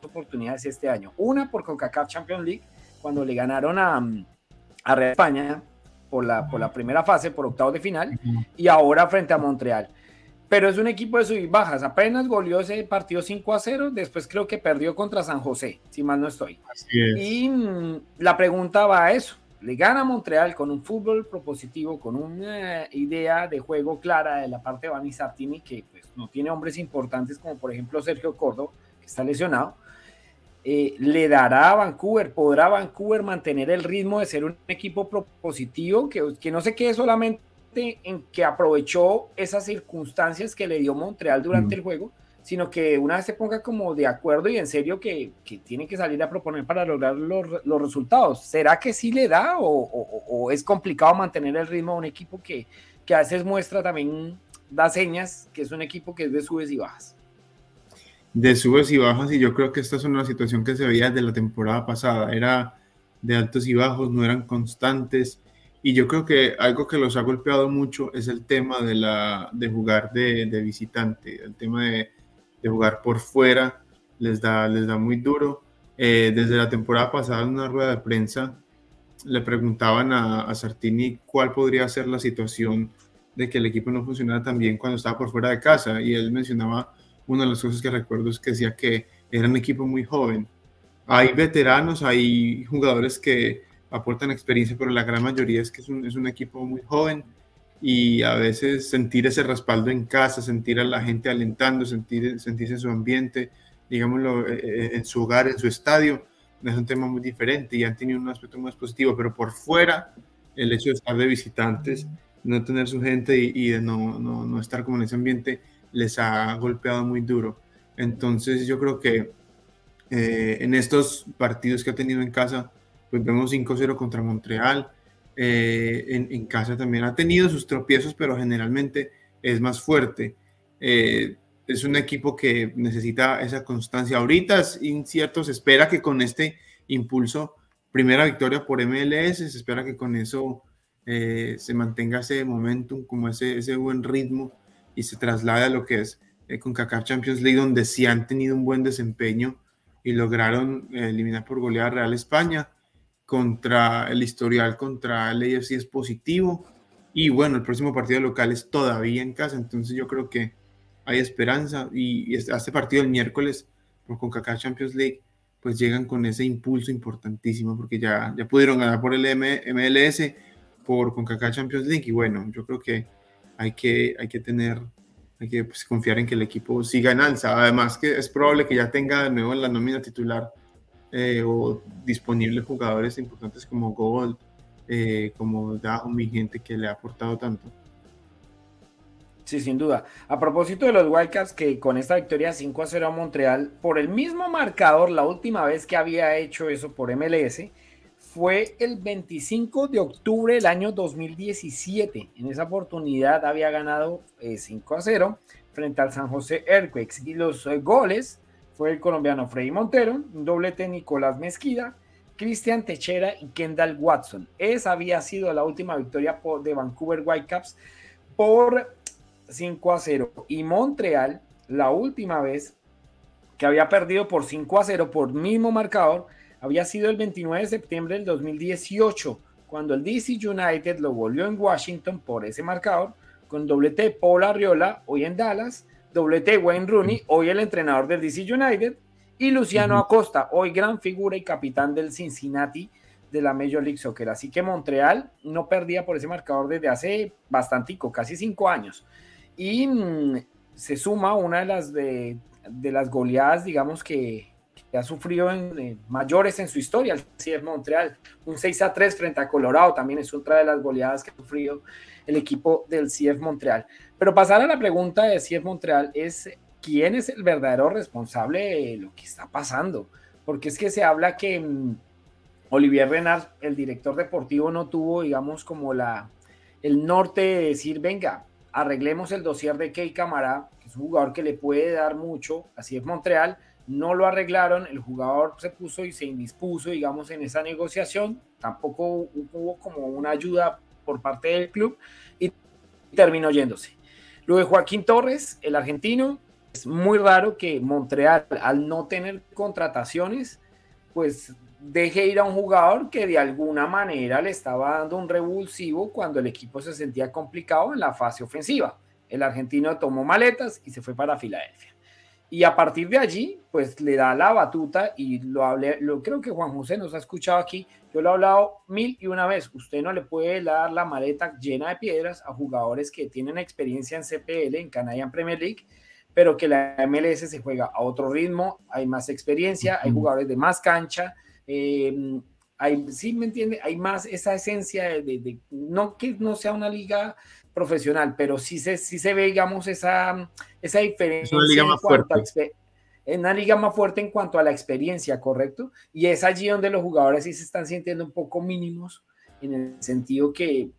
oportunidades este año. Una por CONCACAF Champions League, cuando le ganaron a, a Real España, por la, por la primera fase, por octavos de final, y ahora frente a Montreal. Pero es un equipo de sub bajas. Apenas goleó ese partido 5 a 0, después creo que perdió contra San José, si mal no estoy. Y mm, la pregunta va a eso. Le gana Montreal con un fútbol propositivo, con una idea de juego clara de la parte de Bani Sartini, que pues, no tiene hombres importantes como por ejemplo Sergio Cordo, que está lesionado eh, le dará a Vancouver, podrá Vancouver mantener el ritmo de ser un equipo propositivo, que, que no se quede solamente en que aprovechó esas circunstancias que le dio Montreal durante el juego, sino que una vez se ponga como de acuerdo y en serio que, que tiene que salir a proponer para lograr los, los resultados. ¿Será que sí le da o, o, es complicado mantener el ritmo de un equipo que, que a veces muestra también, da señas que es un equipo que es de subes y bajas? De subes y bajas y yo creo que esta es una situación que se veía desde la temporada pasada, era de altos y bajos, no eran constantes y yo creo que algo que los ha golpeado mucho es el tema de, la, de jugar de, visitante, el tema de, jugar por fuera les da, les da muy duro. Eh, desde la temporada pasada en una rueda de prensa le preguntaban a, a Sartini cuál podría ser la situación de que el equipo no funcionara tan bien cuando estaba por fuera de casa y él mencionaba una de las cosas que recuerdo es que decía que era un equipo muy joven. Hay veteranos, hay jugadores que aportan experiencia, pero la gran mayoría es que es un, es un equipo muy joven y a veces sentir ese respaldo en casa, sentir a la gente alentando, sentir, sentirse en su ambiente, digámoslo, eh, eh, en su hogar, en su estadio, es un tema muy diferente y han tenido un aspecto más positivo, pero por fuera, el hecho de estar de visitantes, no tener su gente y, y de no, no, no, estar como en ese ambiente, les ha golpeado muy duro. Entonces yo creo que eh, en estos partidos que ha tenido en casa, pues vemos 5-0 contra Montreal. Eh, en, casa también ha tenido sus tropiezos, pero generalmente es más fuerte. Eh, es un equipo que necesita esa constancia. Ahorita es incierto, se espera que con este impulso, primera victoria por MLS, se espera que con eso se mantenga ese momentum, como ese, ese buen ritmo y se traslada a lo que es eh, con CACAF Champions League, donde sí han tenido un buen desempeño y lograron eh, eliminar por goleada Real España. Contra el historial contra el AFC es positivo. Y bueno, el próximo partido local es todavía en casa, entonces yo creo que hay esperanza. Y, este, este partido el miércoles por CONCACAF Champions League, pues llegan con ese impulso importantísimo, porque ya, ya pudieron ganar por el MLS, por CONCACAF Champions League. Y bueno, yo creo que hay que, hay que tener, hay que pues, confiar en que el equipo siga en alza. Además que es probable que ya tenga de nuevo en la nómina titular eh, o disponibles jugadores importantes como Gold, eh, como mi gente que le ha aportado tanto. Sí, sin duda. A propósito de los Wildcats, que con esta victoria 5 a 0 a Montreal, por el mismo marcador, la última vez que había hecho eso por MLS, fue el 25 de octubre del año 2017. En esa oportunidad había ganado 5 eh, a 0 frente al San José Earthquakes y los eh, goles fue el colombiano Freddy Montero, un doblete Nicolás Mezquida, Cristian Techera y Kendall Watson. Esa había sido la última victoria por, de Vancouver Whitecaps por 5 a 0. Y Montreal, la última vez que había perdido por 5 a 0 por mismo marcador, había sido el 29 de septiembre del 2018, cuando el DC United lo volvió en Washington por ese marcador, con doblete de Paul Arriola, hoy en Dallas, doblete de Wayne Rooney, hoy el entrenador del DC United, y Luciano Acosta, hoy gran figura y capitán del Cincinnati de la Major League Soccer. Así que Montreal no perdía por ese marcador desde hace bastantico, casi cinco años. Y mm, se suma una de las, de las goleadas, digamos que, que ha sufrido en, mayores en su historia, el CF Montreal. Un 6 a 3 frente a Colorado también es otra de las goleadas que ha sufrido el equipo del CF Montreal. Pero pasar a la pregunta de CF Montreal es quién es el verdadero responsable de lo que está pasando. Porque es que se habla que mm, Olivier Renard, el director deportivo, no tuvo, digamos, como la, el norte de decir, venga, arreglemos el dossier de Key Camara, que es un jugador que le puede dar mucho a CF Montreal, no lo arreglaron, el jugador se puso y se indispuso, digamos, en esa negociación, tampoco hubo como una ayuda por parte del club y terminó yéndose. Lo de Joaquín Torres, el argentino, es muy raro que Montreal, al no tener contrataciones, pues deje ir a un jugador que de alguna manera le estaba dando un revulsivo cuando el equipo se sentía complicado en la fase ofensiva. El argentino tomó maletas y se fue para Filadelfia. Y a partir de allí, pues le da la batuta y lo hablé, lo creo que Juan José nos ha escuchado aquí, yo lo he hablado mil y una vez, usted no le puede dar la maleta llena de piedras a jugadores que tienen experiencia en CPL, en Canadian Premier League, pero que la MLS se juega a otro ritmo, hay más experiencia, hay jugadores de más cancha, eh, hay, sí me entiende, hay más esa esencia de, no que no sea una liga profesional, pero sí se, sí se ve, digamos, esa, esa diferencia. Es una liga más fuerte. En una liga más fuerte en cuanto a la experiencia, ¿correcto? Y es allí donde los jugadores sí se están sintiendo un poco mínimos, en el sentido que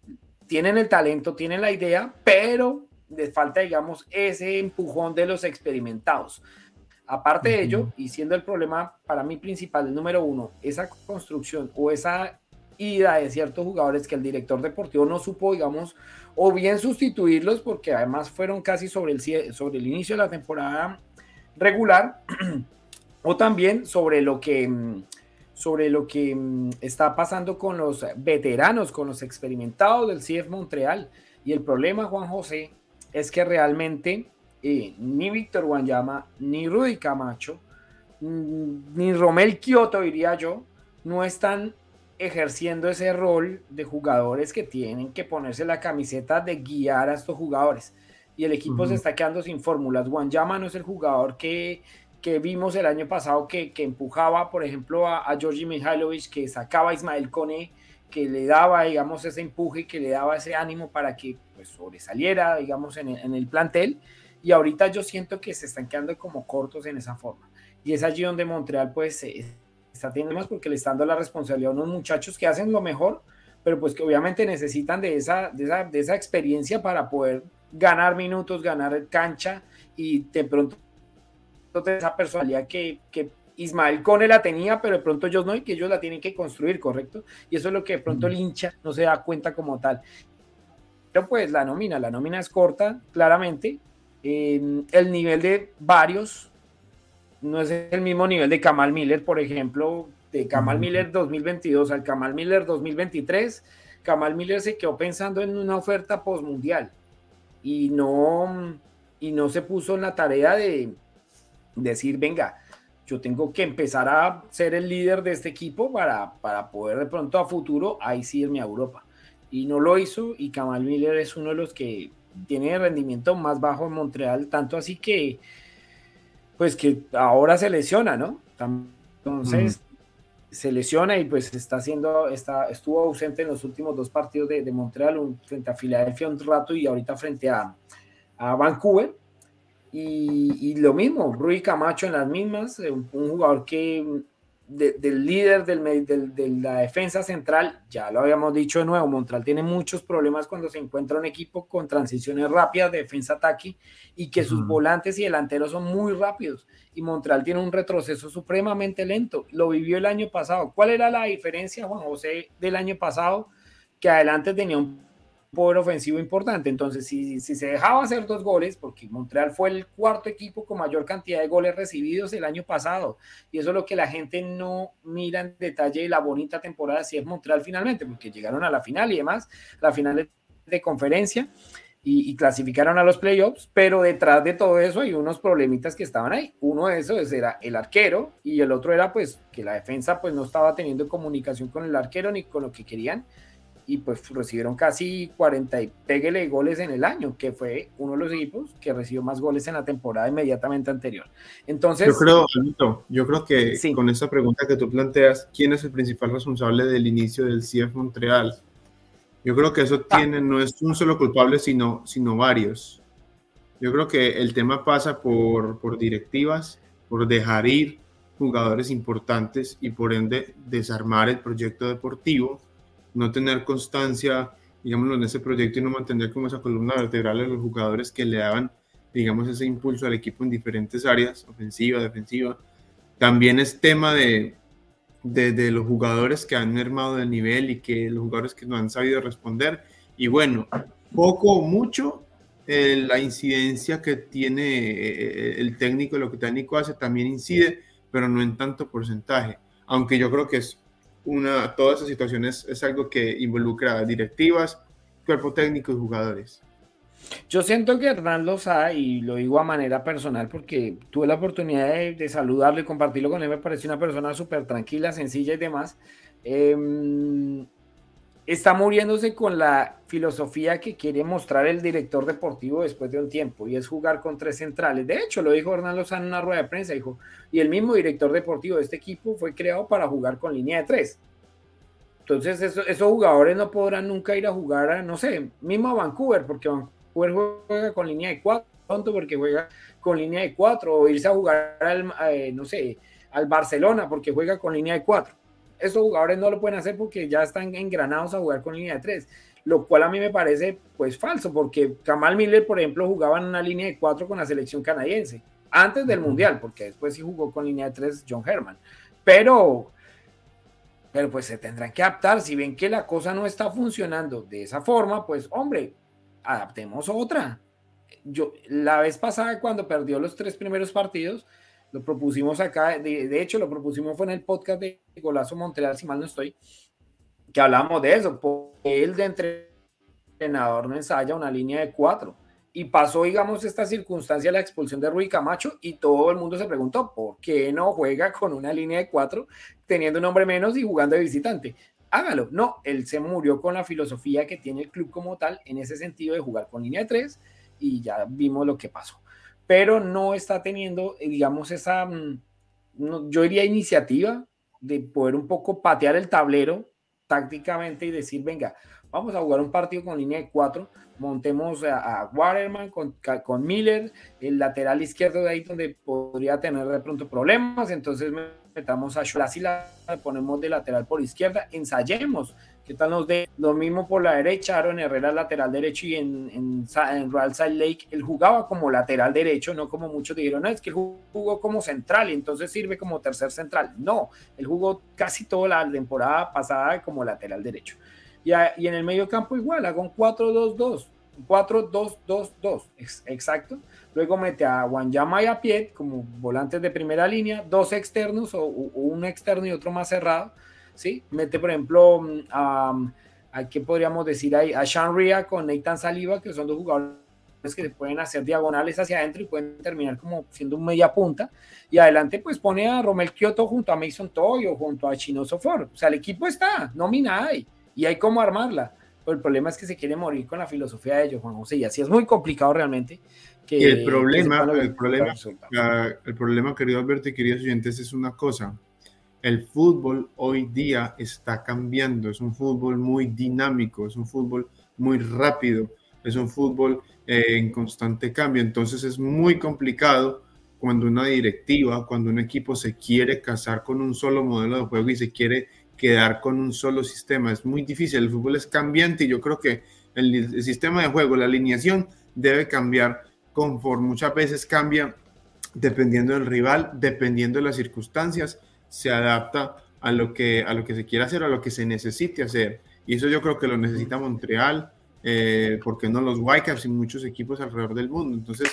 tienen el talento, tienen la idea, pero les falta, digamos, ese empujón de los experimentados. Aparte de ello, y siendo el problema para mí principal, el número uno, esa construcción o esa ida de ciertos jugadores que el director deportivo no supo, digamos, o bien sustituirlos, porque además fueron casi sobre el, sobre el inicio de la temporada regular, <clears throat> o también sobre lo que sobre lo que mm, está pasando con los veteranos, con los experimentados del CF Montreal. Y el problema, Juan José, es que realmente eh, ni Víctor Guanyama, ni Rudy Camacho, mm, ni Romel Kioto, diría yo, no están ejerciendo ese rol de jugadores que tienen que ponerse la camiseta de guiar a estos jugadores. Y el equipo se está quedando sin fórmulas. Guanyama no es el jugador que, que vimos el año pasado que, que empujaba, por ejemplo, a, a Georgi Mihailovic, que sacaba a Ismael Kone que le daba, digamos, ese empuje, que le daba ese ánimo para que pues, sobresaliera, digamos, en el, plantel. Y ahorita yo siento que se están quedando como cortos en esa forma. Y es allí donde Montreal, pues, está teniendo más porque le están dando la responsabilidad a unos muchachos que hacen lo mejor, pero pues que obviamente necesitan de esa, de esa, de esa experiencia para poder ganar minutos, ganar cancha y de pronto esa personalidad que, que Ismael Cone la tenía, pero de pronto ellos no, y que ellos la tienen que construir, ¿correcto? Y eso es lo que de pronto el hincha no se da cuenta como tal. Pero pues la nómina, la nómina es corta, claramente. el nivel de varios no es el mismo nivel de Kamal Miller, por ejemplo, de Kamal Miller 2022 al Kamal Miller 2023. Kamal Miller se quedó pensando en una oferta postmundial y no, y no se puso en la tarea de decir, venga, yo tengo que empezar a ser el líder de este equipo para, para poder de pronto a futuro ahí sí irme a Europa. Y no lo hizo y Kamal Miller es uno de los que tiene rendimiento más bajo en Montreal, tanto así que pues que ahora se lesiona, ¿no? Entonces se lesiona y pues está haciendo, está, estuvo ausente en los últimos dos partidos de, de Montreal, frente a Filadelfia un rato y ahorita frente a, a Vancouver y, lo mismo, Rui Camacho en las mismas, eh, un, jugador que del líder del, de la defensa central, ya lo habíamos dicho de nuevo, Montreal tiene muchos problemas cuando se encuentra un equipo con transiciones rápidas de defensa-ataque y que sus volantes y delanteros son muy rápidos. Y Montreal tiene un retroceso supremamente lento. Lo vivió el año pasado. ¿Cuál era la diferencia, Juan José, del año pasado? Que adelante tenía un poder ofensivo importante. Entonces, si, si, se dejaba hacer dos goles, porque Montreal fue el cuarto equipo con mayor cantidad de goles recibidos el año pasado, y eso es lo que la gente no mira en detalle la bonita temporada si es Montreal finalmente, porque llegaron a la final y demás, la final de conferencia. Y, clasificaron a los playoffs, pero detrás de todo eso hay unos problemitas que estaban ahí. Uno de esos era el arquero y el otro era pues que la defensa pues no estaba teniendo comunicación con el arquero ni con lo que querían y pues recibieron casi 40 y pégale goles en el año, que fue uno de los equipos que recibió más goles en la temporada inmediatamente anterior. Entonces, yo creo, yo creo que con esa pregunta que tú planteas, ¿quién es el principal responsable del inicio del CF Montreal? Yo creo que eso ah. tiene, no es un solo culpable, sino, sino varios. Yo creo que el tema pasa por, por directivas, por dejar ir jugadores importantes y por ende desarmar el proyecto deportivo no tener constancia, digámoslo, en ese proyecto y no mantener como esa columna vertebral a los jugadores que le daban, digamos, ese impulso al equipo en diferentes áreas, ofensiva, defensiva. También es tema de, de, los jugadores que han mermado el nivel y que los jugadores que no han sabido responder. Y bueno, poco o mucho, eh, la incidencia que tiene eh, el técnico, lo que el técnico hace, también incide, pero no en tanto porcentaje aunque yo creo que es una, todas esas situaciones es algo que involucra directivas, cuerpo técnico y jugadores. Yo siento que Hernán Lozada, y lo digo a manera personal porque tuve la oportunidad de, de saludarlo y compartirlo con él, me pareció una persona súper tranquila, sencilla y demás. Em, está muriéndose con la filosofía que quiere mostrar el director deportivo después de un tiempo, y es jugar con tres centrales. De hecho, lo dijo Hernán Lozano en una rueda de prensa, dijo, y el mismo director deportivo de este equipo fue creado para jugar con línea de tres. Entonces, esos jugadores no podrán nunca ir a jugar a, no sé, mismo a Vancouver, porque Vancouver juega con línea de cuatro, porque juega con línea de cuatro, o irse a jugar al, eh, no sé, al Barcelona, porque juega con línea de cuatro estos jugadores no lo pueden hacer porque ya están engranados a jugar con línea de tres, lo cual a mí me parece pues falso, porque Kamal Miller, por ejemplo, jugaba en una línea de cuatro con la selección canadiense, antes del Mundial, porque después sí jugó con línea de tres John Herman, pero, pero pues se tendrán que adaptar, si ven que la cosa no está funcionando de esa forma, pues hombre, adaptemos otra. Yo, la vez pasada cuando perdió los tres primeros partidos, lo propusimos acá, de, hecho lo propusimos fue en el podcast de Golazo Montreal, si mal no estoy, que hablamos de eso, porque él de entrenador no ensaya una línea de cuatro. Y pasó, digamos, esta circunstancia, la expulsión de Rui Camacho, y todo el mundo se preguntó, ¿por qué no juega con una línea de cuatro, teniendo un hombre menos y jugando de visitante? Hágalo. No, él se murió con la filosofía que tiene el club como tal, en ese sentido de jugar con línea de tres, y ya vimos lo que pasó pero no está teniendo, eh, digamos, esa, mm, yo diría, iniciativa de poder un poco patear el tablero tácticamente y decir, venga, vamos a jugar un partido con línea de cuatro, montemos a, Waterman con, con, Miller, el lateral izquierdo de ahí donde podría tener de pronto problemas, entonces metamos a Sholas y la ponemos de lateral por izquierda, ensayemos ¿Qué tal nos de lo mismo por la derecha? Aaron Herrera lateral derecho y en, en, en Real Salt Lake él jugaba como lateral derecho, no como muchos dijeron, no, es que jugó como central y entonces sirve como tercer central. No, él jugó casi toda la temporada pasada como lateral derecho. Y, y en el medio campo igual, hago un 4-2-2, 4-2-2-2, exacto. Luego mete a Wanyama y a Piet como volantes de primera línea, dos externos o, o un externo y otro más cerrado ¿sí? Mete, por ejemplo, mm, a, ¿qué podríamos decir ahí? A Sean Ria con Nathan Saliba, que son dos jugadores que se pueden hacer diagonales hacia adentro y pueden terminar como siendo un media punta. Y adelante, pues pone a Romel Kioto junto a Mason Toyo, junto a Chino Sofor. O sea, el equipo está, no mina hay, y hay cómo armarla. Pero el problema es que se quiere morir con la filosofía de ellos, Juan José, y así es muy complicado realmente. Que, y el problema, el problema, el problema, querido Alberto y queridos oyentes, es una cosa el fútbol hoy día está cambiando, es un fútbol muy dinámico, es un fútbol muy rápido, es un fútbol eh, en constante cambio, entonces es muy complicado cuando una directiva, cuando un equipo se quiere casar con un solo modelo de juego y se quiere quedar con un solo sistema, es muy difícil, el fútbol es cambiante y yo creo que el, el sistema de juego, la alineación debe cambiar conforme. Muchas veces cambia dependiendo del rival, dependiendo de las circunstancias, se adapta a lo que, a lo que se quiere hacer, a lo que se necesite hacer. Y eso yo creo que lo necesita Montreal, eh, porque no los Whitecaps y muchos equipos alrededor del mundo. Entonces,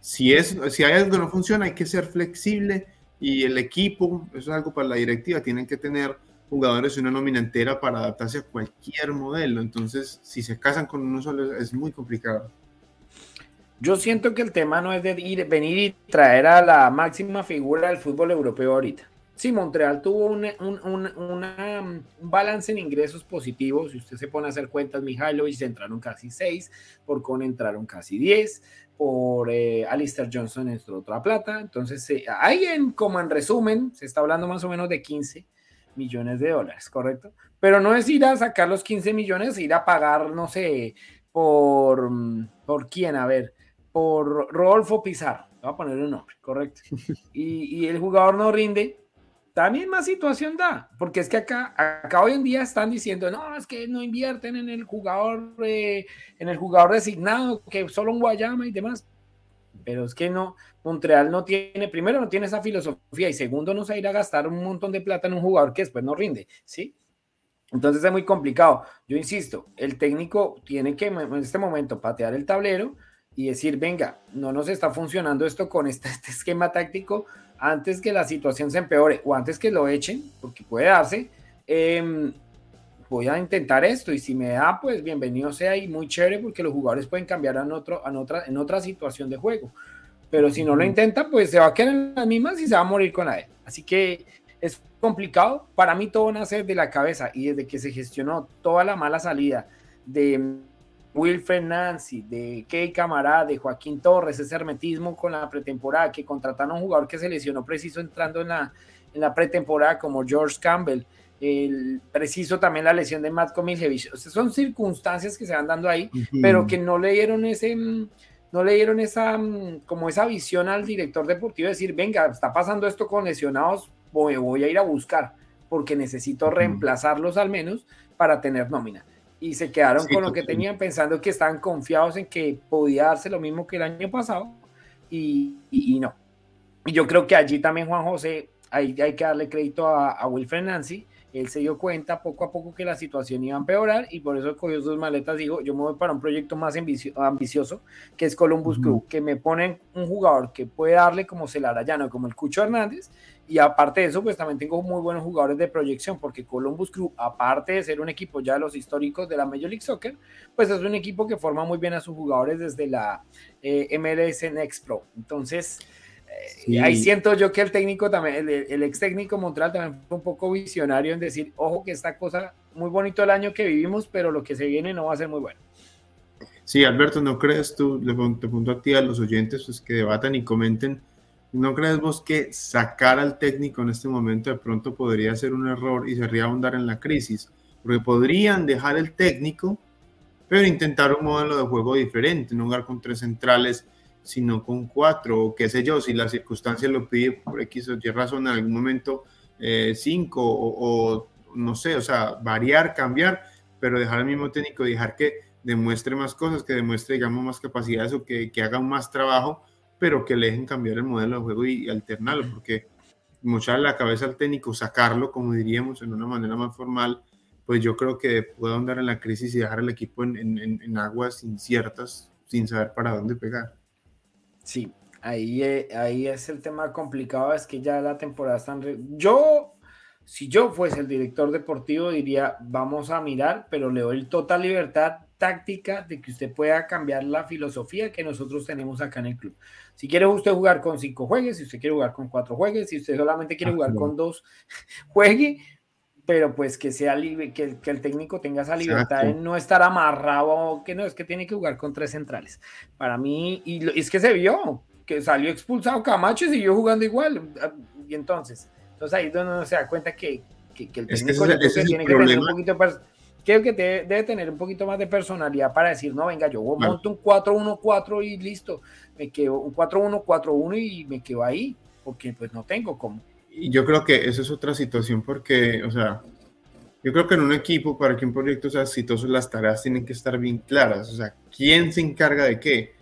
si, es, si hay algo que no funciona, hay que ser flexible y el equipo, eso es algo para la directiva, tienen que tener jugadores y una nómina entera para adaptarse a cualquier modelo. Entonces, si se casan con uno solo, es muy complicado. Yo siento que el tema no es de ir, venir y traer a la máxima figura del fútbol europeo ahorita. Sí, Montreal tuvo un, un, balance en ingresos positivos. Si usted se pone a hacer cuentas, Mihailovic entraron casi 6, por Con entraron casi 10, por eh, Alistair Johnson entró otra plata. Entonces, eh, ahí en, como en resumen, se está hablando más o menos de 15 millones de dólares, ¿correcto? Pero no es ir a sacar los 15 millones, ir a pagar, no sé, por, por quién, a ver, por Rodolfo Pizarro. Voy a poner un nombre, correcto. <laughs> Y, y el jugador no rinde también más situación da, porque es que acá, acá hoy en día están diciendo, no, es que no invierten en el jugador, eh, en el jugador designado, que solo un Guayama y demás. Pero es que no, Montreal no tiene, primero no tiene esa filosofía y segundo no se va a ir a gastar un montón de plata en un jugador que después no rinde, ¿sí? Entonces es muy complicado. Yo insisto, el técnico tiene que en este momento patear el tablero y decir, venga, no nos está funcionando esto con este, <laughs> este, esquema táctico, antes que la situación se empeore o antes que lo echen, porque puede darse, em, voy a intentar esto y si me da, pues bienvenido sea y muy chévere porque los jugadores pueden cambiar en, otro, en, otra, en otra situación de juego. Pero si no lo intenta, pues se va a quedar en las mismas y se va a morir con la Así que es complicado. Para mí todo nace de la cabeza y desde que se gestionó toda la mala salida de Wilfred Nancy, de Key Camará, de Joaquín Torres, ese hermetismo con la pretemporada, que contrataron a un jugador que se lesionó preciso entrando en la, en la pretemporada como George Campbell, el preciso también la lesión de Matt Komiljevic. son circunstancias que se van dando ahí, pero que no le dieron ese no le dieron esa como esa visión al director deportivo de decir, venga, está pasando esto con lesionados, voy, voy a ir a buscar porque necesito reemplazarlos al menos para tener nómina y se quedaron con lo que tenían pensando que estaban confiados en que podía darse lo mismo que el año pasado y, y, no. Y yo creo que allí también Juan José, ahí hay que darle crédito a, a Wilfred Nancy, él se dio cuenta poco a poco que la situación iba a empeorar y por eso cogió sus maletas y dijo, yo me voy para un proyecto más ambicioso, que es Columbus Crew, que me ponen un jugador que puede darle como Celarayano, como el Cucho Hernández, y aparte de eso, pues también tengo muy buenos jugadores de proyección, porque Columbus Crew, aparte de ser un equipo ya de los históricos de la Major League Soccer, pues es un equipo que forma muy bien a sus jugadores desde la eh, MLS Next Pro. Entonces, y ahí siento yo que el técnico también, el, ex técnico Montreal también fue un poco visionario en decir, ojo que esta cosa, muy bonito el año que vivimos, pero lo que se viene no va a ser muy bueno. Sí, Alberto, ¿no crees tú, le te pregunto a ti, a los oyentes, pues que debatan y comenten, ¿no crees vos que sacar al técnico en este momento de pronto podría ser un error y sería ahondar en la crisis? Porque podrían dejar el técnico, pero intentar un modelo de juego diferente, no jugar con tres centrales sino con cuatro, o qué sé yo, si la circunstancia lo pide por X o Y razón en algún momento, eh, cinco, o, no sé, o sea, variar, cambiar, pero dejar al mismo técnico, dejar que demuestre más cosas, que demuestre, digamos, más capacidades o que, que haga más trabajo, pero que le dejen cambiar el modelo de juego y, alternarlo, porque muchas la cabeza al técnico, sacarlo, como diríamos, en una manera más formal, pues yo creo que puede andar en la crisis y dejar al equipo en, en, en aguas inciertas sin saber para dónde pegar. Sí, ahí, eh, ahí es el tema complicado, es que ya la temporada está en... Yo, si yo fuese el director deportivo, diría, vamos a mirar, pero le doy total libertad táctica de que usted pueda cambiar la filosofía que nosotros tenemos acá en el club. Si quiere usted jugar con cinco juegues, si usted quiere jugar con cuatro juegues, si usted solamente quiere jugar con dos, <laughs> juegue, pero pues que sea libre, que el, que el técnico tenga esa libertad de no estar amarrado, que no, es que tiene que jugar con tres centrales. Para mí, y, es que se vio, que salió expulsado Camacho y siguió jugando igual. Y entonces, entonces ahí es donde uno se da cuenta que, que, el técnico tiene que tener un poquito, creo que debe, tener un poquito más de personalidad para decir, no, venga, yo monto un 4-1-4 y listo, me quedo un 4-1-4-1 y me quedo ahí, porque pues no tengo como y yo creo que esa es otra situación porque, o sea, yo creo que en un equipo, para que un proyecto sea exitoso, las tareas tienen que estar bien claras. O sea, ¿quién se encarga de qué?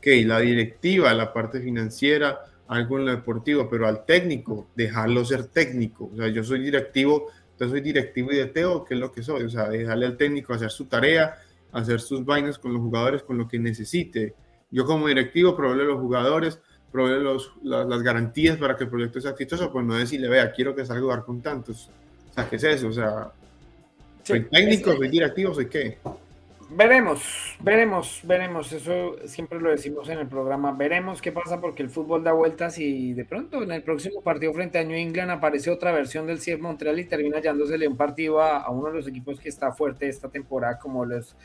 Que la directiva, la parte financiera, algo en lo deportivo, pero al técnico, dejarlo ser técnico. O sea, yo soy directivo, yo soy directivo y de Teo, ¿qué es lo que soy? O sea, dejarle al técnico hacer su tarea, hacer sus vainas con los jugadores, con lo que necesite. Yo como directivo, proveerle los jugadores, proveer los, las garantías para que el proyecto sea exitoso, pues no decirle, vea, quiero que salga a jugar con tantos. O sea, ¿qué es eso? O sea, ¿soy técnico, soy directivo, soy qué? Veremos, veremos, veremos. Eso siempre lo decimos en el programa. Veremos qué pasa porque el fútbol da vueltas y de pronto en el próximo partido frente a New England aparece otra versión del CIEF Montreal y termina hallándosele un partido a, uno de los equipos que está fuerte esta temporada como los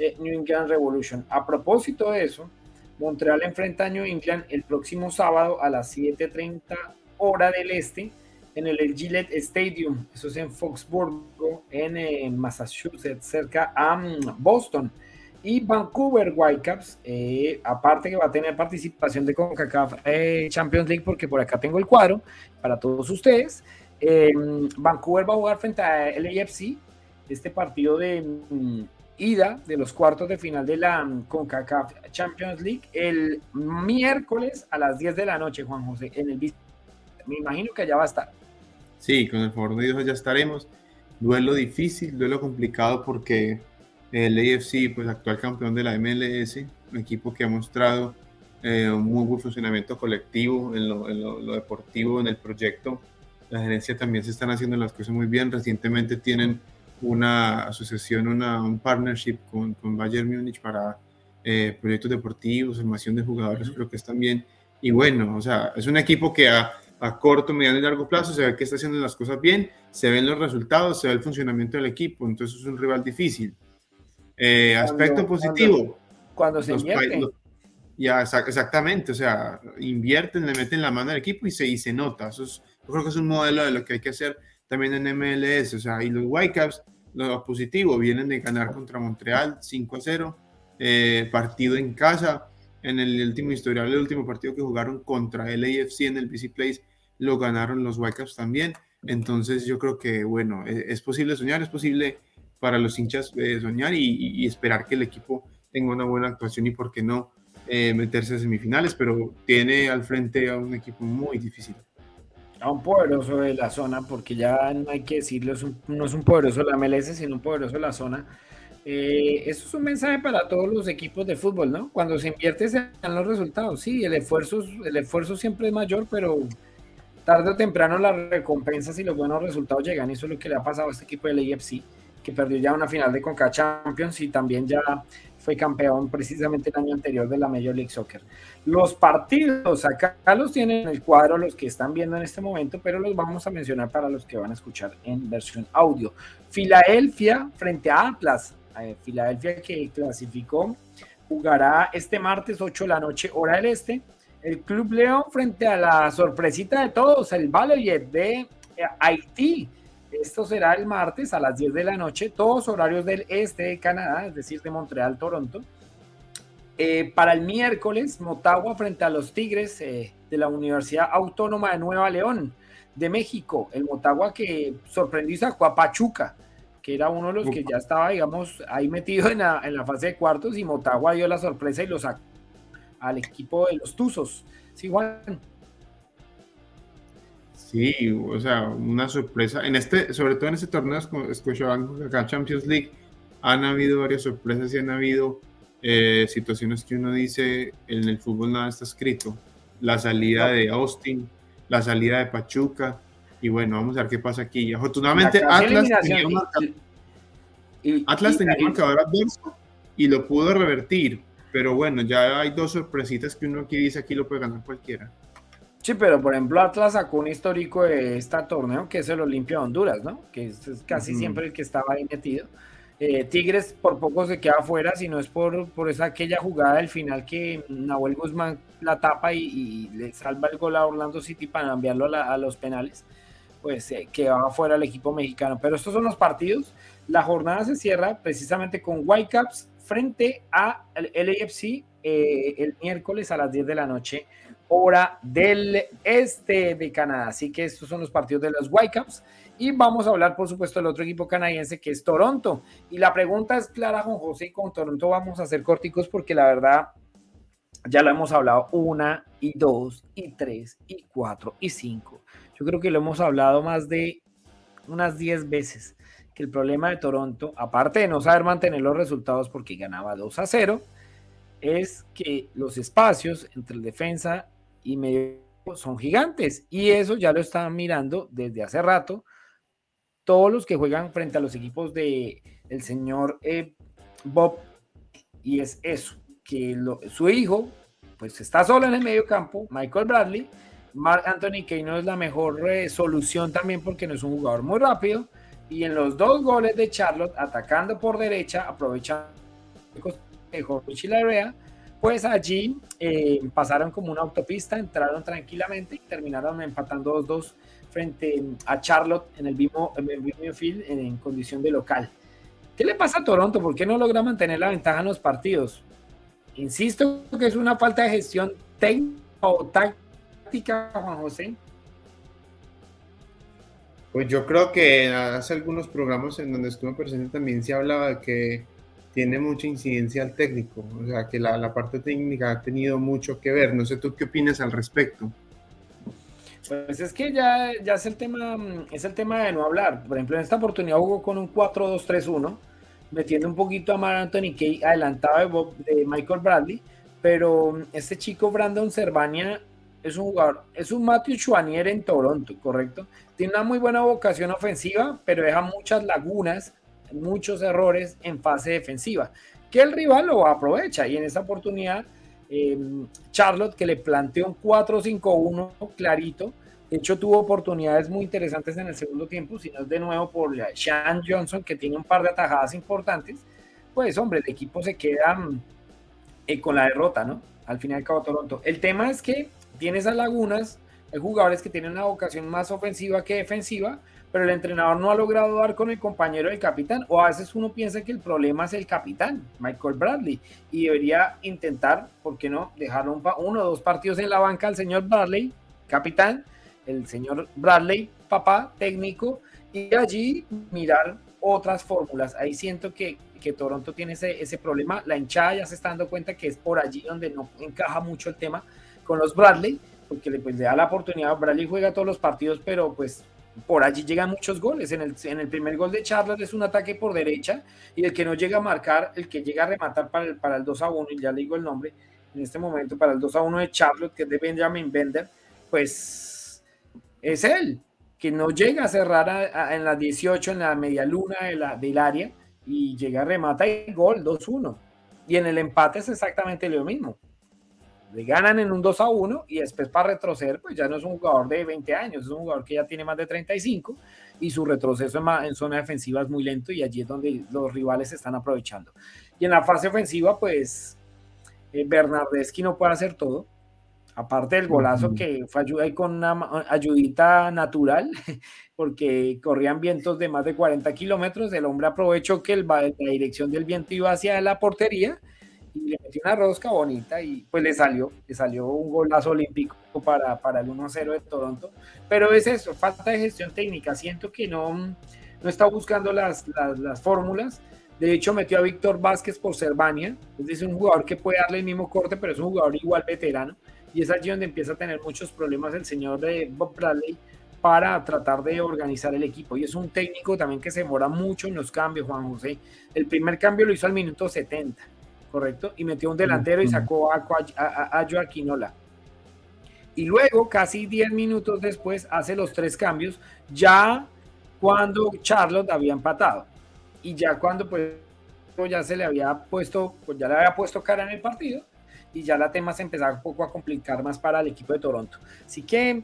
eh, New England Revolution. A propósito de eso, Montreal enfrenta a New England el próximo sábado a las 7:30 hora del este en el Gillette Stadium. Eso es en Foxburgo, en, eh, Massachusetts, cerca a mm, Boston. Y Vancouver Whitecaps, eh, aparte que va a tener participación de CONCACAF eh, Champions League, porque por acá tengo el cuadro para todos ustedes. Vancouver va a jugar frente a LAFC, este partido de mm, ida de los cuartos de final de la CONCACAF Champions League el miércoles a las 10 de la noche, Juan José, en el Me imagino que allá va a estar. Sí, con el favor de Dios ya estaremos. Duelo difícil, duelo complicado porque el AFC, pues actual campeón de la MLS, un equipo que ha mostrado eh, un muy buen funcionamiento colectivo en lo, deportivo, en el proyecto. La gerencia también se están haciendo las cosas muy bien. Recientemente tienen una asociación, una, un partnership con, con Bayern Múnich para eh, proyectos deportivos, formación de jugadores, creo que es también. Y bueno, o sea, es un equipo que a, a, corto, mediano y largo plazo se ve que está haciendo las cosas bien, se ven los resultados, se ve el funcionamiento del equipo, entonces es un rival difícil. Eh, aspecto positivo. Cuando, se invierte. ya, exactamente, o sea, invierten, le meten la mano al equipo y se, y se nota. Eso es, yo creo que es un modelo de lo que hay que hacer también en MLS, o sea, y los Whitecaps, lo positivo, vienen de ganar contra Montreal 5 a 0, eh, partido en casa, en el último historial, el último partido que jugaron contra el AFC en el BC Place, lo ganaron los Whitecaps también, entonces yo creo que, bueno, es, es posible soñar, es posible para los hinchas eh, soñar y, esperar que el equipo tenga una buena actuación y, por qué no, eh, meterse a semifinales, pero tiene al frente a un equipo muy difícil. A un poderoso de la zona, porque ya no hay que decirlo, no es un poderoso de la MLS, sino un poderoso de la zona. Eh, eso es un mensaje para todos los equipos de fútbol, ¿no? Cuando se invierte se dan los resultados. Sí, el esfuerzo, el esfuerzo siempre es mayor, pero tarde o temprano las recompensas y los buenos resultados llegan. Eso es lo que le ha pasado a este equipo del AFC que perdió ya una final de Conca Champions y también ya fue campeón precisamente el año anterior de la Major League Soccer. Los partidos acá los tienen en el cuadro los que están viendo en este momento, pero los vamos a mencionar para los que van a escuchar en versión audio. Filadelfia frente a Atlas. Eh, Filadelfia que clasificó jugará este martes 8 de la noche hora del este. El Club León frente a la sorpresita de todos, el Valoyet de eh, Haití esto será el martes a las 10 de la noche, todos horarios del este de Canadá, es decir, de Montreal, Toronto. Eh, para el miércoles, Motagua frente a los Tigres eh, de la Universidad Autónoma de Nueva León de México. El Motagua que sorprendió y sacó a Pachuca, que era uno de los que ya estaba, digamos, ahí metido en la, en la fase de cuartos y Motagua dio la sorpresa y lo sacó al equipo de los Tuzos. Sí, Juan. Sí, o sea, una sorpresa. En este, sobre todo en este torneo Scotiabank acá Champions League, han habido varias sorpresas y han habido eh, situaciones que uno dice en el fútbol nada está escrito. La salida de Austin, la salida de Pachuca, y bueno, vamos a ver qué pasa aquí. Afortunadamente, Atlas tenía, un Atlas tenía un marcador adverso y lo pudo revertir, pero bueno, ya hay dos sorpresitas que uno aquí dice aquí lo puede ganar cualquiera. Sí, pero por ejemplo Atlas sacó un histórico de este torneo que es el Olimpia de Honduras, ¿no? Que es, casi siempre el que estaba ahí metido. Eh, Tigres por poco se queda afuera, si no es por, por esa aquella jugada del final que Nahuel Guzmán la tapa y, le salva el gol a Orlando City para enviarlo a, los penales, pues eh, queda afuera el equipo mexicano. Pero estos son los partidos. La jornada se cierra precisamente con Whitecaps frente a el LAFC eh, el miércoles a las 10 de la noche hora del este de Canadá. Así que estos son los partidos de los Whitecaps. Y vamos a hablar, por supuesto, del otro equipo canadiense que es Toronto. Y la pregunta es clara, Juan José, con Toronto vamos a hacer corticos porque la verdad ya lo hemos hablado una y dos y tres y cuatro y cinco. Yo creo que lo hemos hablado más de unas diez veces que el problema de Toronto, aparte de no saber mantener los resultados porque ganaba 2 a 0, es que los espacios entre el defensa y medio son gigantes. Y eso ya lo están mirando desde hace rato. Todos los que juegan frente a los equipos de el señor eh, Bob. Y es eso, que su hijo, pues está solo en el medio campo, Michael Bradley. Mark Anthony Kane no es la mejor eh, solución también porque no es un jugador muy rápido. Y en los dos goles de Charlotte, atacando por derecha, aprovechando de Jorge pues allí eh, pasaron como una autopista, entraron tranquilamente y terminaron empatando 2-2 frente a Charlotte en el mismo, en el field en, condición de local. ¿Qué le pasa a Toronto? ¿Por qué no logra mantener la ventaja en los partidos? Insisto que es una falta de gestión técnica o táctica, Juan José. Pues yo creo que hace algunos programas en donde estuve presente también se hablaba de que tiene mucha incidencia al técnico, o sea, que la, parte técnica ha tenido mucho que ver. No sé tú qué opinas al respecto. Pues es que ya, es, el tema, es el tema de no hablar. Por ejemplo, en esta oportunidad jugó con un 4-2-3-1 metiendo un poquito a Mar Anthony Kay adelantado de, Michael Bradley, pero este chico Brandon Cervania es un jugador, es un Matthew Chouanier en Toronto, ¿correcto? Tiene una muy buena vocación ofensiva, pero deja muchas lagunas, muchos errores en fase defensiva, que el rival lo aprovecha y en esta oportunidad eh, Charlotte que le planteó un 4-5-1 clarito, de hecho, tuvo oportunidades muy interesantes en el segundo tiempo, si no es de nuevo por Sean Johnson, que tiene un par de atajadas importantes. Pues, hombre, el equipo se queda eh, con la derrota, ¿no? Al final cabo, Toronto. El tema es que tiene esas lagunas, hay jugadores que tienen una vocación más ofensiva que defensiva, pero el entrenador no ha logrado dar con el compañero del capitán, o a veces uno piensa que el problema es el capitán, Michael Bradley, y debería intentar, ¿por qué no?, dejar uno o dos partidos en la banca al señor Bradley, capitán, el señor Bradley, papá técnico, y allí mirar otras fórmulas. Ahí siento que, que Toronto tiene ese, ese, problema. La hinchada ya se está dando cuenta que es por allí donde no encaja mucho el tema con los Bradley, porque le, pues, le da la oportunidad. Bradley juega todos los partidos, pero pues por allí llegan muchos goles. En el, en el primer gol de Charlotte es un ataque por derecha y el que no llega a marcar, el que llega a rematar para el, para el 2 a 1, y ya le digo el nombre en este momento, para el 2 a 1 de Charlotte, que es de Benjamin Bender, pues es él, que no llega a cerrar en la 18, en la media luna la, del área, y llega, remata y gol, 2-1. Y en el empate es exactamente lo mismo. Le ganan en un 2 a 1 y después para retroceder, pues ya no es un jugador de 20 años, es un jugador que ya tiene más de 35 y su retroceso en, zona defensiva es muy lento y allí es donde los rivales están aprovechando. Y en la fase ofensiva, pues eh, Bernardeschi no puede hacer todo. Aparte del golazo que fue ayuda ahí con una ayudita natural, <laughs> porque corrían vientos de más de 40 kilómetros, el hombre aprovechó que la dirección del viento iba hacia la portería y le metió una rosca bonita y pues le salió, le salió un golazo olímpico para, para el 1-0 de Toronto. Pero es eso, falta de gestión técnica. Siento que no, no está buscando las, las, las fórmulas. De hecho, metió a Víctor Vázquez por Cervania. Es un jugador que puede darle el mismo corte, pero es un jugador igual veterano y es allí donde empieza a tener muchos problemas el señor de Bob Bradley para tratar de organizar el equipo. Y es un técnico también que se demora mucho en los cambios, Juan José. El primer cambio lo hizo al minuto 70, ¿correcto? Y metió un delantero y sacó a, a, a Joaquinola. Y luego, casi 10 minutos después, hace los tres cambios, ya cuando Charlotte había empatado. Y ya cuando pues ya se le había puesto, pues ya le había puesto cara en el partido, y ya la tema se empezaba un poco a complicar más para el equipo de Toronto. Así que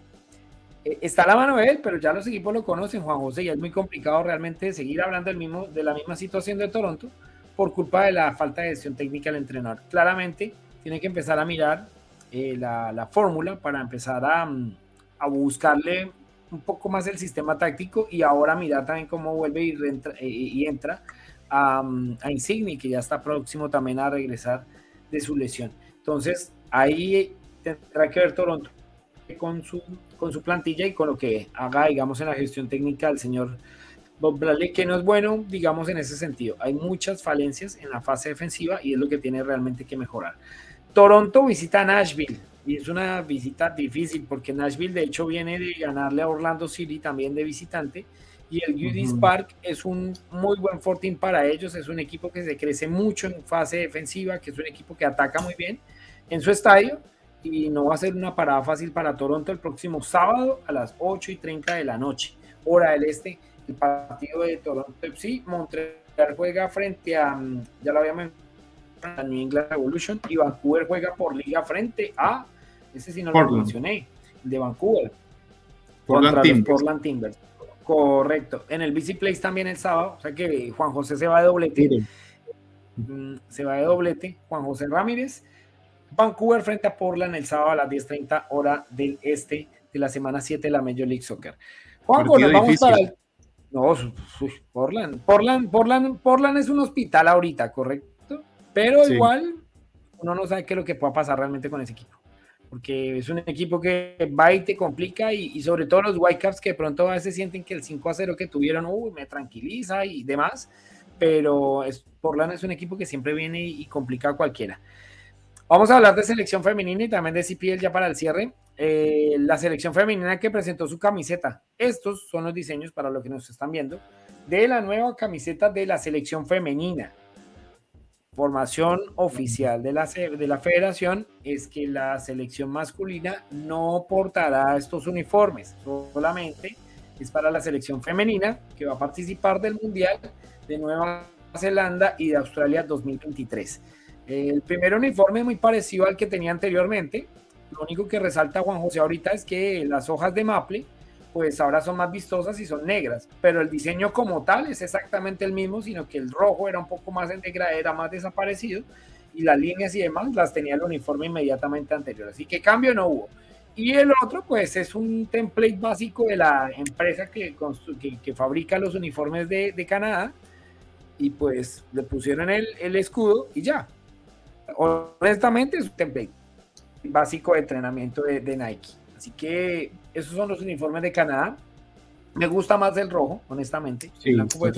eh, está la mano de él, pero ya los equipos lo conocen, Juan José, y es muy complicado realmente seguir hablando del mismo, de la misma situación de Toronto por culpa de la falta de gestión técnica del entrenador. Claramente tiene que empezar a mirar eh, la, fórmula para empezar a, mm, a, buscarle un poco más el sistema táctico y ahora mirar también cómo vuelve y, eh, y entra a, mm, a Insigni, que ya está próximo también a regresar de su lesión. Entonces, ahí tendrá que ver Toronto con su, con su plantilla y con lo que haga, digamos, en la gestión técnica del señor Bob Bradley, que no es bueno, digamos, en ese sentido. Hay muchas falencias en la fase defensiva y es lo que tiene realmente que mejorar. Toronto visita Nashville y es una visita difícil porque Nashville, de hecho, viene de ganarle a Orlando City también de visitante y el UD Park es un muy buen fortín para ellos, es un equipo que se crece mucho en fase defensiva, que es un equipo que ataca muy bien en su estadio y no va a ser una parada fácil para Toronto el próximo sábado a las 8 y 30 de la noche, hora del este, el partido de Toronto FC. Montreal juega frente a, mm, ya lo había mencionado, New England Revolution y Vancouver juega por liga frente a, ese sí no lo mencioné, de Vancouver. Portland Timbers. Portland Timbers. Correcto. En el BC Place también el sábado, o sea que Juan José se va de doblete. Mm, se va de doblete. Juan José Ramírez Vancouver frente a Portland el sábado a las 10.30 hora del este de la semana 7 de la Major League Soccer. Juan, vamos para el... No, Portland. Portland, Portland, Portland es un hospital ahorita, ¿correcto? Pero igual uno no sabe qué es lo que pueda pasar realmente con ese equipo. Porque es un equipo que va y te complica y, sobre todo los Whitecaps que de pronto a veces sienten que el 5 a 0 que tuvieron, uy, me tranquiliza y demás. Pero es, Portland es un equipo que siempre viene y, y complica a cualquiera. Vamos a hablar de selección femenina y también de CPL ya para el cierre. Eh, la selección femenina que presentó su camiseta. Estos son los diseños para los que nos están viendo de la nueva camiseta de la selección femenina. Formación oficial de la, de la federación es que la selección masculina no portará estos uniformes, solamente es para la selección femenina que va a participar del Mundial de Nueva Zelanda y de Australia 2023. El primer uniforme es muy parecido al que tenía anteriormente. Lo único que resalta Juan José ahorita es que las hojas de maple pues ahora son más vistosas y son negras, pero el diseño como tal es exactamente el mismo, sino que el rojo era un poco más en era más desaparecido y las líneas y demás las tenía el uniforme inmediatamente anterior, así que cambio no hubo. Y el otro, pues es un template básico de la empresa que, que, fabrica los uniformes de, de, Canadá y pues le pusieron el, el escudo y ya. Honestamente es un template básico de entrenamiento de, de Nike. Así que esos son los uniformes de Canadá. Me gusta más el rojo, honestamente. Sí, el, blanco, pues,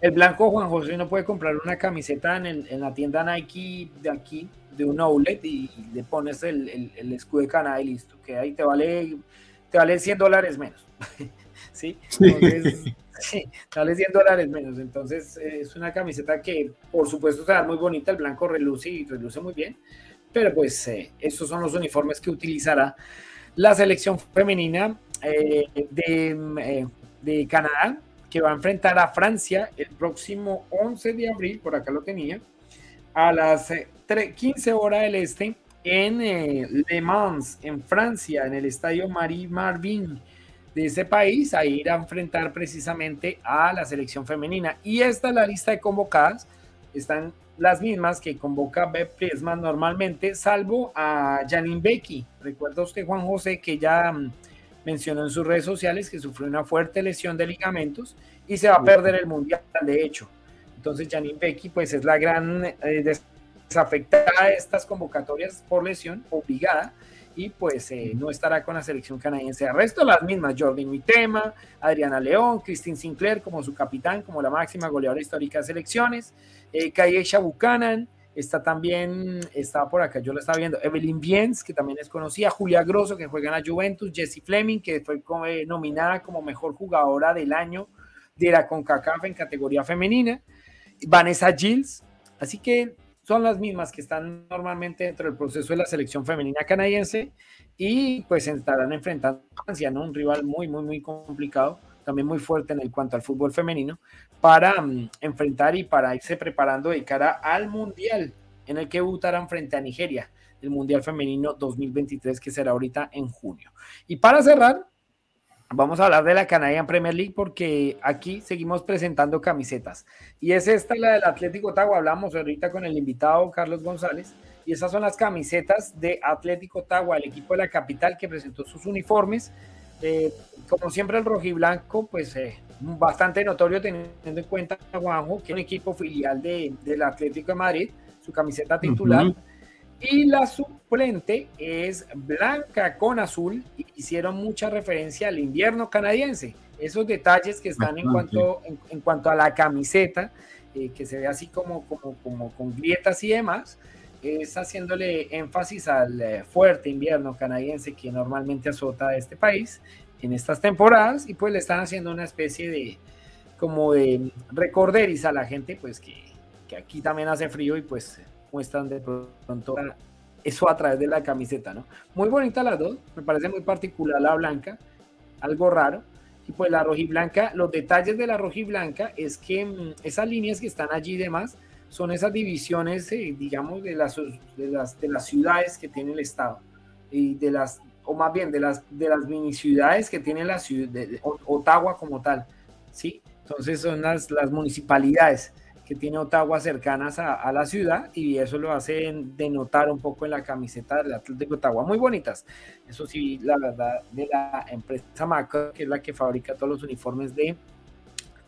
el blanco, Juan José, no puede comprar una camiseta en, la tienda Nike de aquí, de un outlet, y, le pones el, escudo de Canadá y listo. Que ahí te vale, te vale 100 dólares menos. <laughs> ¿Sí? Entonces, <laughs> sí, te vale 100 dólares menos. Entonces, es una camiseta que, por supuesto, se muy bonita. El blanco reluce y reluce muy bien. Pero, pues, eh, esos son los uniformes que utilizará la selección femenina eh, eh, de, Canadá, que va a enfrentar a Francia el próximo 11 de abril, por acá lo tenía, a las 15 eh, horas del este, en Le Mans, en Francia, en el estadio Marie Marvin de ese país, a ir a enfrentar precisamente a la selección femenina. Y esta es la lista de convocadas. Están las mismas que convoca Beb Priesman normalmente, salvo a Janine Becky. Recuerda usted, Juan José, que ya mm, mencionó en sus redes sociales que sufrió una fuerte lesión de ligamentos y se va a perder el mundial, de hecho. Entonces, Janine Becky, pues es la gran eh, desafectada de estas convocatorias por lesión, obligada, y pues eh, no estará con la selección canadiense. El resto, las mismas: Jordi Mitema, Adriana León, Christine Sinclair como su capitán, como la máxima goleadora histórica de selecciones. Eh, Kayesha Buchanan, está también, está por acá, yo lo estaba viendo, Evelyn Biens, que también es conocida, Julia Grosso, que juega en la Juventus, Jessie Fleming, que fue eh, nominada como mejor jugadora del año de la CONCACAF en categoría femenina, Vanessa Gilles, así que son las mismas que están normalmente dentro del proceso de la selección femenina canadiense y pues estarán enfrentando a Francia, ¿no? Un rival muy, muy, muy complicado, también muy fuerte en el cuanto al fútbol femenino, para mm, enfrentar y para irse preparando de cara al Mundial, en el que debutarán frente a Nigeria, el Mundial Femenino 2023, que será ahorita en junio. Y para cerrar, vamos a hablar de la Canadian Premier League porque aquí seguimos presentando camisetas. Y es esta la del Atlético Ottawa, hablamos ahorita con el invitado Carlos González. Y esas son las camisetas de Atlético Ottawa, el equipo de la capital que presentó sus uniformes. Eh, como siempre el rojiblanco, pues eh, bastante notorio teniendo en cuenta a Juanjo, que es un equipo filial de, del Atlético de Madrid, su camiseta titular. Y la suplente es blanca con azul y hicieron mucha referencia al invierno canadiense. Esos detalles que están en cuanto, en, cuanto a la camiseta, eh, que se ve así como, como, como con grietas y demás, es haciéndole énfasis al eh, fuerte invierno canadiense que normalmente azota a este país en estas temporadas y pues le están haciendo una especie de como de a la gente pues que, que aquí también hace frío y pues muestran de pronto eso a través de la camiseta, ¿no? Muy bonita las dos, me parece muy particular la blanca, algo raro. Y pues la rojiblanca, los detalles de la rojiblanca es que mm, esas líneas que están allí y demás son esas divisiones, eh, digamos, de las, de, las, de las ciudades que tiene el Estado y de las o más bien de las, de las mini ciudades que tiene la ciudad de, Ottawa como tal, ¿sí? Entonces son las, las municipalidades que tiene Ottawa cercanas a, la ciudad y eso lo hace denotar un poco en la camiseta del Atlético de Ottawa. Muy bonitas. Eso sí, la verdad, de la empresa Macro, que es la que fabrica todos los uniformes de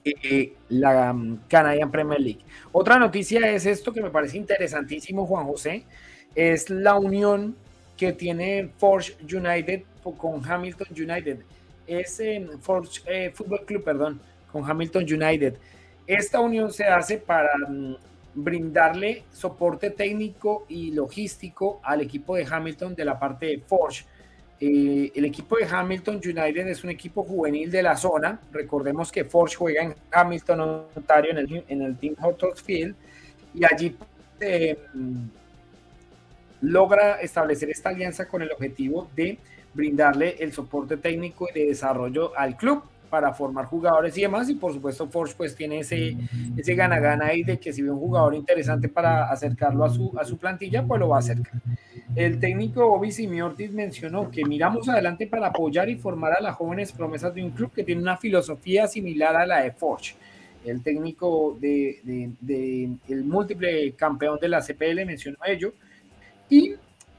eh, la um, Canadian Premier League. Otra noticia es esto que me parece interesantísimo, Juan José, es la unión que tiene Forge United con Hamilton United. Es en Forge eh, Football Club, perdón, con Hamilton United. Esta unión se hace para mm, brindarle soporte técnico y logístico al equipo de Hamilton de la parte de Forge. Eh, el equipo de Hamilton United es un equipo juvenil de la zona. Recordemos que Forge juega en Hamilton, Ontario, en el, en el Team Hotels Field, y allí eh, logra establecer esta alianza con el objetivo de brindarle el soporte técnico y de desarrollo al club para formar jugadores y demás. Y por supuesto, Forge pues tiene ese, ese gana-gana ahí de que si ve un jugador interesante para acercarlo a su, a su plantilla, pues lo va a acercar. El técnico Bobby Simiortis mencionó que miramos adelante para apoyar y formar a las jóvenes promesas de un club que tiene una filosofía similar a la de Forge. El técnico de, de, el múltiple campeón de la CPL mencionó ello. Y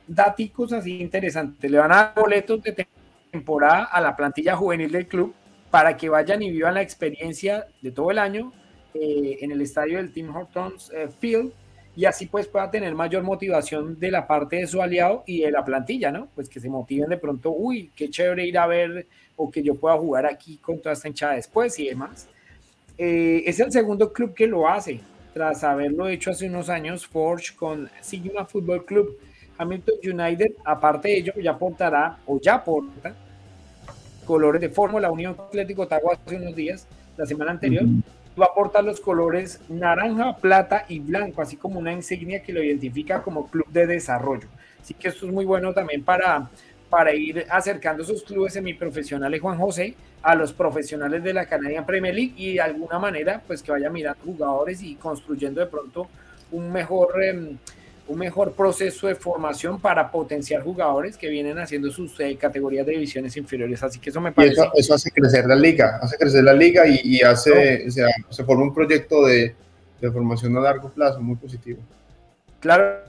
datos así interesantes. Le van a dar boletos de temporada a la plantilla juvenil del club para que vayan y vivan la experiencia de todo el año eh, en el estadio del Team Hortons eh, Field y así pues pueda tener mayor motivación de la parte de su aliado y de la plantilla, ¿no? Pues que se motiven de pronto, uy, qué chévere ir a ver o que yo pueda jugar aquí con toda esta hinchada después y demás. Eh, es el segundo club que lo hace, tras haberlo hecho hace unos años Forge con Sigma Football Club. Hamilton United, aparte de ello, ya aportará o ya aporta colores de Fórmula Unión Atlético Ottawa hace unos días, la semana anterior, va a aportar los colores naranja, plata y blanco, así como una insignia que lo identifica como club de desarrollo. Así que esto es muy bueno también para, para ir acercando esos clubes semiprofesionales, Juan José, a los profesionales de la Canadian Premier League y de alguna manera, pues que vaya mirando jugadores y construyendo de pronto un mejor... Em, un mejor proceso de formación para potenciar jugadores que vienen haciendo sus eh, categorías de divisiones inferiores. Así que eso me parece. eso, hace crecer la liga, hace crecer la liga y, hace, o sea, se forma un proyecto de, de, formación a largo plazo muy positivo. Claro.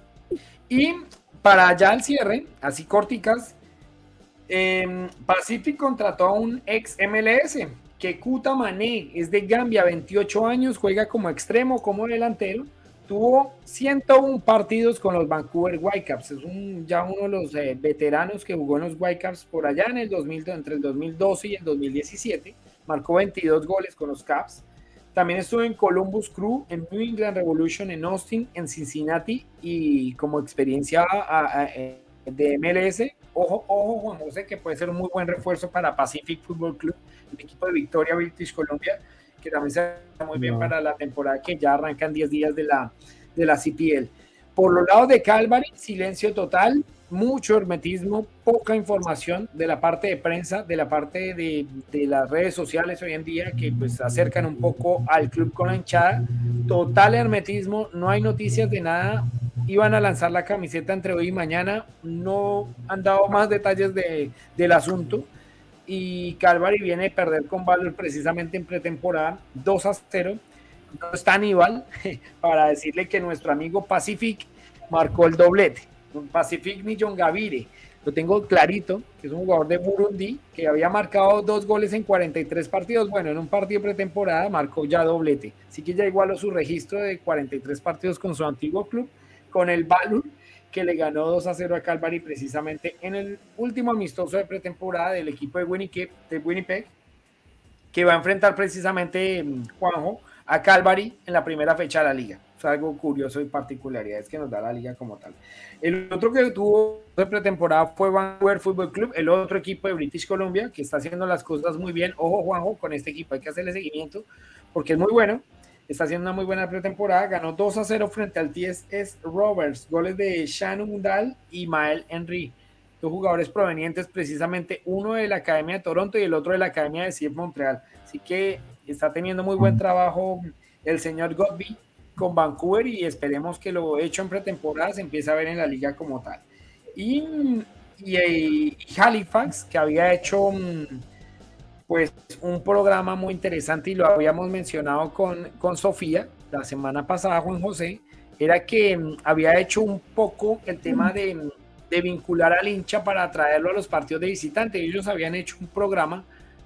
Y para ya el cierre, así corticas, eh, Pacific contrató a un ex MLS que Kuta Mané es de Gambia, 28 años, juega como extremo, como delantero tuvo 101 partidos con los Vancouver Whitecaps. Es un, ya uno de los eh, veteranos que jugó en los Whitecaps por allá en el 2000, entre el 2012 y el 2017. Marcó 22 goles con los Caps. También estuvo en Columbus Crew, en New England Revolution, en Austin, en Cincinnati y como experiencia eh, de MLS. Ojo, ojo, Juan José, que puede ser un muy buen refuerzo para Pacific Football Club, el equipo de Victoria, British Columbia que también se muy bien para la temporada que ya arrancan 10 días de la, de la CPL. Por los lados de Calvary, silencio total, mucho hermetismo, poca información de la parte de prensa, de la parte de, de, las redes sociales hoy en día que pues acercan un poco al club con la hinchada. Total hermetismo, no hay noticias de nada. Iban a lanzar la camiseta entre hoy y mañana, no han dado más detalles de, del asunto y Calvary viene a perder con Valor precisamente en pretemporada 2 a 0. No está Aníbal <laughs> para decirle que nuestro amigo Pacific marcó el doblete. Pacific Millon Gavire, lo tengo clarito, que es un jugador de Burundi que había marcado dos goles en 43 partidos. Bueno, en un partido pretemporada marcó ya doblete. Así que ya igualó su registro de 43 partidos con su antiguo club, con el Valor que le ganó 2 a 0 a Calvary precisamente en el último amistoso de pretemporada del equipo de Winnipeg, de Winnipeg que va a enfrentar precisamente mm, Juanjo a Calvary en la primera fecha de la liga. Es algo curioso y particularidades que nos da la liga como tal. El otro que tuvo de pretemporada fue Vancouver Football Club, el otro equipo de British Columbia, que está haciendo las cosas muy bien. Ojo, Juanjo, con este equipo hay que hacerle seguimiento porque es muy bueno está haciendo una muy buena pretemporada, ganó 2 a 0 frente al TSS Roberts, goles de Shannon Mundal y Mael Henry, dos jugadores provenientes precisamente, uno de la Academia de Toronto y el otro de la Academia de CIEF Montreal. Así que está teniendo muy buen trabajo el señor Godby con Vancouver y esperemos que lo hecho en pretemporada se empiece a ver en la liga como tal. Y, y Halifax, que había hecho mm, pues un programa muy interesante y lo habíamos mencionado con, con Sofía la semana pasada, Juan José, era que mm, había hecho un poco el tema de, de vincular al hincha para traerlo a los partidos de visitante. Ellos habían hecho un programa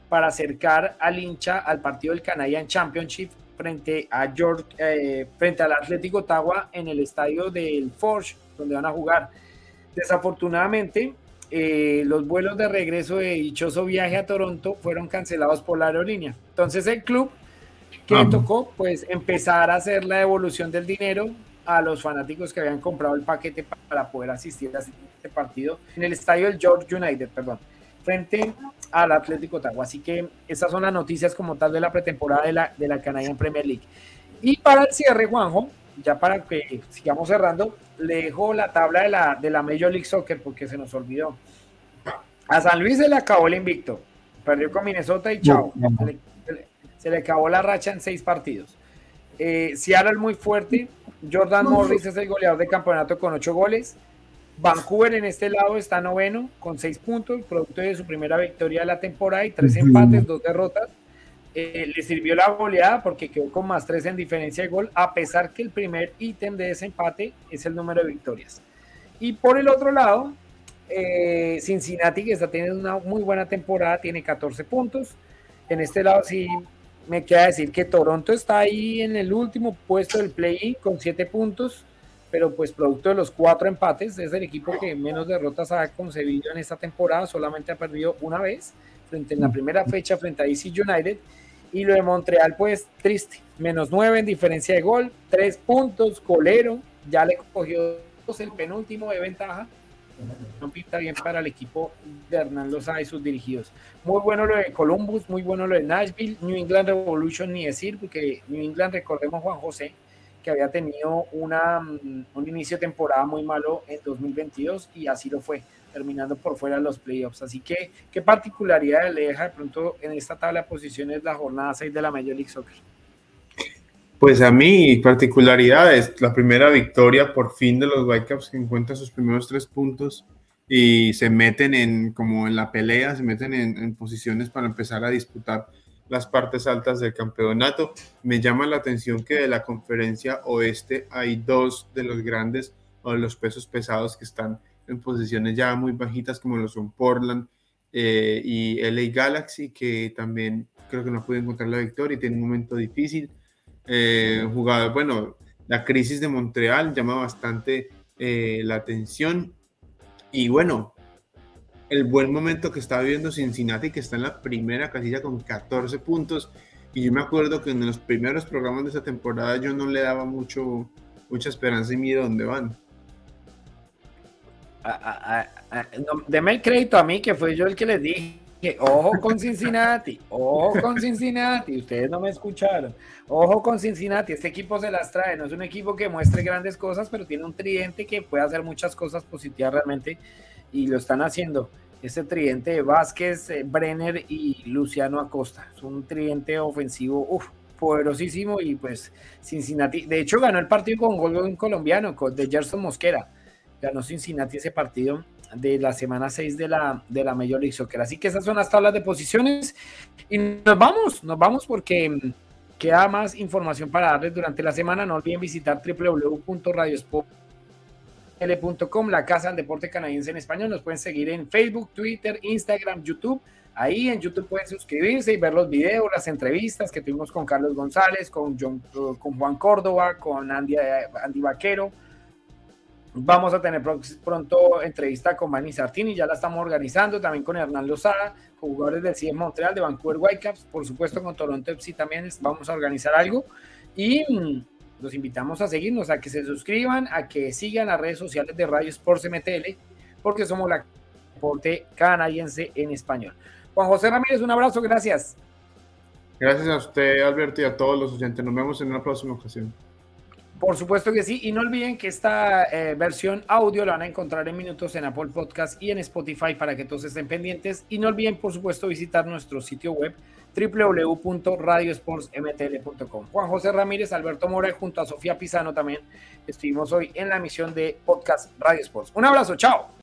para acercar al hincha al partido del Canadian Championship frente a George, eh, frente al Atlético Ottawa en el estadio del Forge, donde van a jugar. Desafortunadamente, eh, los vuelos de regreso de dichoso viaje a Toronto fueron cancelados por la aerolínea. Entonces el club que ah. tocó pues empezar a hacer la devolución del dinero a los fanáticos que habían comprado el paquete para poder asistir a este partido en el estadio del George United, perdón, frente al Atlético Ottawa. Así que esas son las noticias como tal de la pretemporada de la, de la Canadian Premier League. Y para el cierre, Juanjo, ya para que sigamos cerrando, le dejo la tabla de la, de la Major League Soccer porque se nos olvidó. A San Luis se le acabó el invicto. Perdió con Minnesota y chao. Se, le, acabó la racha en seis partidos. Eh, Seattle muy fuerte. Jordan Morris es el goleador de campeonato con ocho goles. Vancouver en este lado está noveno con seis puntos, producto de su primera victoria de la temporada y tres empates, dos derrotas. Eh, le sirvió la goleada porque quedó con más tres en diferencia de gol, a pesar que el primer ítem de ese empate es el número de victorias. Y por el otro lado, eh, Cincinnati, que está teniendo una muy buena temporada, tiene 14 puntos. En este lado sí me queda decir que Toronto está ahí en el último puesto del play con 7 puntos, pero pues producto de los cuatro empates, es el equipo que menos derrotas ha concebido en esta temporada, solamente ha perdido una vez, frente en la primera fecha frente a DC United. Y lo de Montreal, pues triste, menos 9 en diferencia de gol, 3 puntos, colero, ya le cogió el penúltimo de ventaja. No pinta bien para el equipo de Hernán Lozada y sus dirigidos. Muy bueno lo de Columbus, muy bueno lo de Nashville, New England Revolution, ni decir, porque New England, recordemos Juan José, que había tenido una, mm, un inicio de temporada muy malo en 2022 y así lo fue, terminando por fuera de los playoffs. Así que, ¿qué particularidad le deja de pronto en esta tabla de posiciones la jornada 6 de la Major League Soccer? Pues a mí, particularidad es la primera victoria por fin de los Whitecaps que encuentran sus primeros tres puntos y se meten en como en la pelea, se meten en, posiciones para empezar a disputar las partes altas del campeonato. Me llama la atención que de la conferencia oeste hay dos de los grandes o de los pesos pesados que están en posiciones ya muy bajitas como lo son Portland eh, y LA Galaxy que también creo que no pueden encontrar la victoria y tienen un momento difícil eh, jugador, bueno, la crisis de Montreal llama bastante eh, la atención. Y bueno, el buen momento que está viviendo Cincinnati, que está en la primera casilla con 14 puntos. Y yo me acuerdo que en los primeros programas de esa temporada yo no le daba mucho, mucha esperanza y miedo dónde van. deme el crédito a mí, que fue yo el que les dije ojo con Cincinnati, ojo con Cincinnati, ustedes no me escucharon, ojo con Cincinnati, este equipo se las trae, no es un equipo que muestre grandes cosas, pero tiene un tridente que puede hacer muchas cosas positivas realmente y lo están haciendo. Este tridente de Vázquez, eh, Brenner y Luciano Acosta, es un tridente ofensivo, uf, poderosísimo y pues Cincinnati, de hecho ganó el partido con gol colombiano, con de Gerson Mosquera, ganó Cincinnati ese partido de la semana 6 de la, de la Major League Soccer. Así que esas son las tablas de posiciones y nos vamos, nos vamos porque mm, queda más información para darles durante la semana. No olviden visitar www.radiosport.com, la casa del deporte canadiense en español. Nos pueden seguir en Facebook, Twitter, Instagram, YouTube. Ahí en YouTube pueden suscribirse y ver los videos, las entrevistas que tuvimos con Carlos González, con, con Juan Córdoba, con Andy, Andy Vaquero Vamos a tener pronto entrevista con Manny Sartini, ya la estamos organizando, también con Hernán Lozada, jugadores del CIE Montreal, de Vancouver Whitecaps, por supuesto con Toronto FC también vamos a organizar algo. Y los invitamos a seguirnos, a que se suscriban, a que sigan las redes sociales de Radio Sports MTL, porque somos la deporte canadiense en español. Juan José Ramírez, un abrazo, gracias. Gracias a usted, Alberto, y a todos los oyentes. Nos vemos en una próxima ocasión. Por supuesto que sí. Y no olviden que esta eh, versión audio la van a encontrar en minutos en Apple Podcast y en Spotify para que todos estén pendientes. Y no olviden, por supuesto, visitar nuestro sitio web www.radiosportsmtl.com. Juan José Ramírez, Alberto Mora junto a Sofía Pisano también estuvimos hoy en la misión de Podcast Radio Sports. Un abrazo, chao.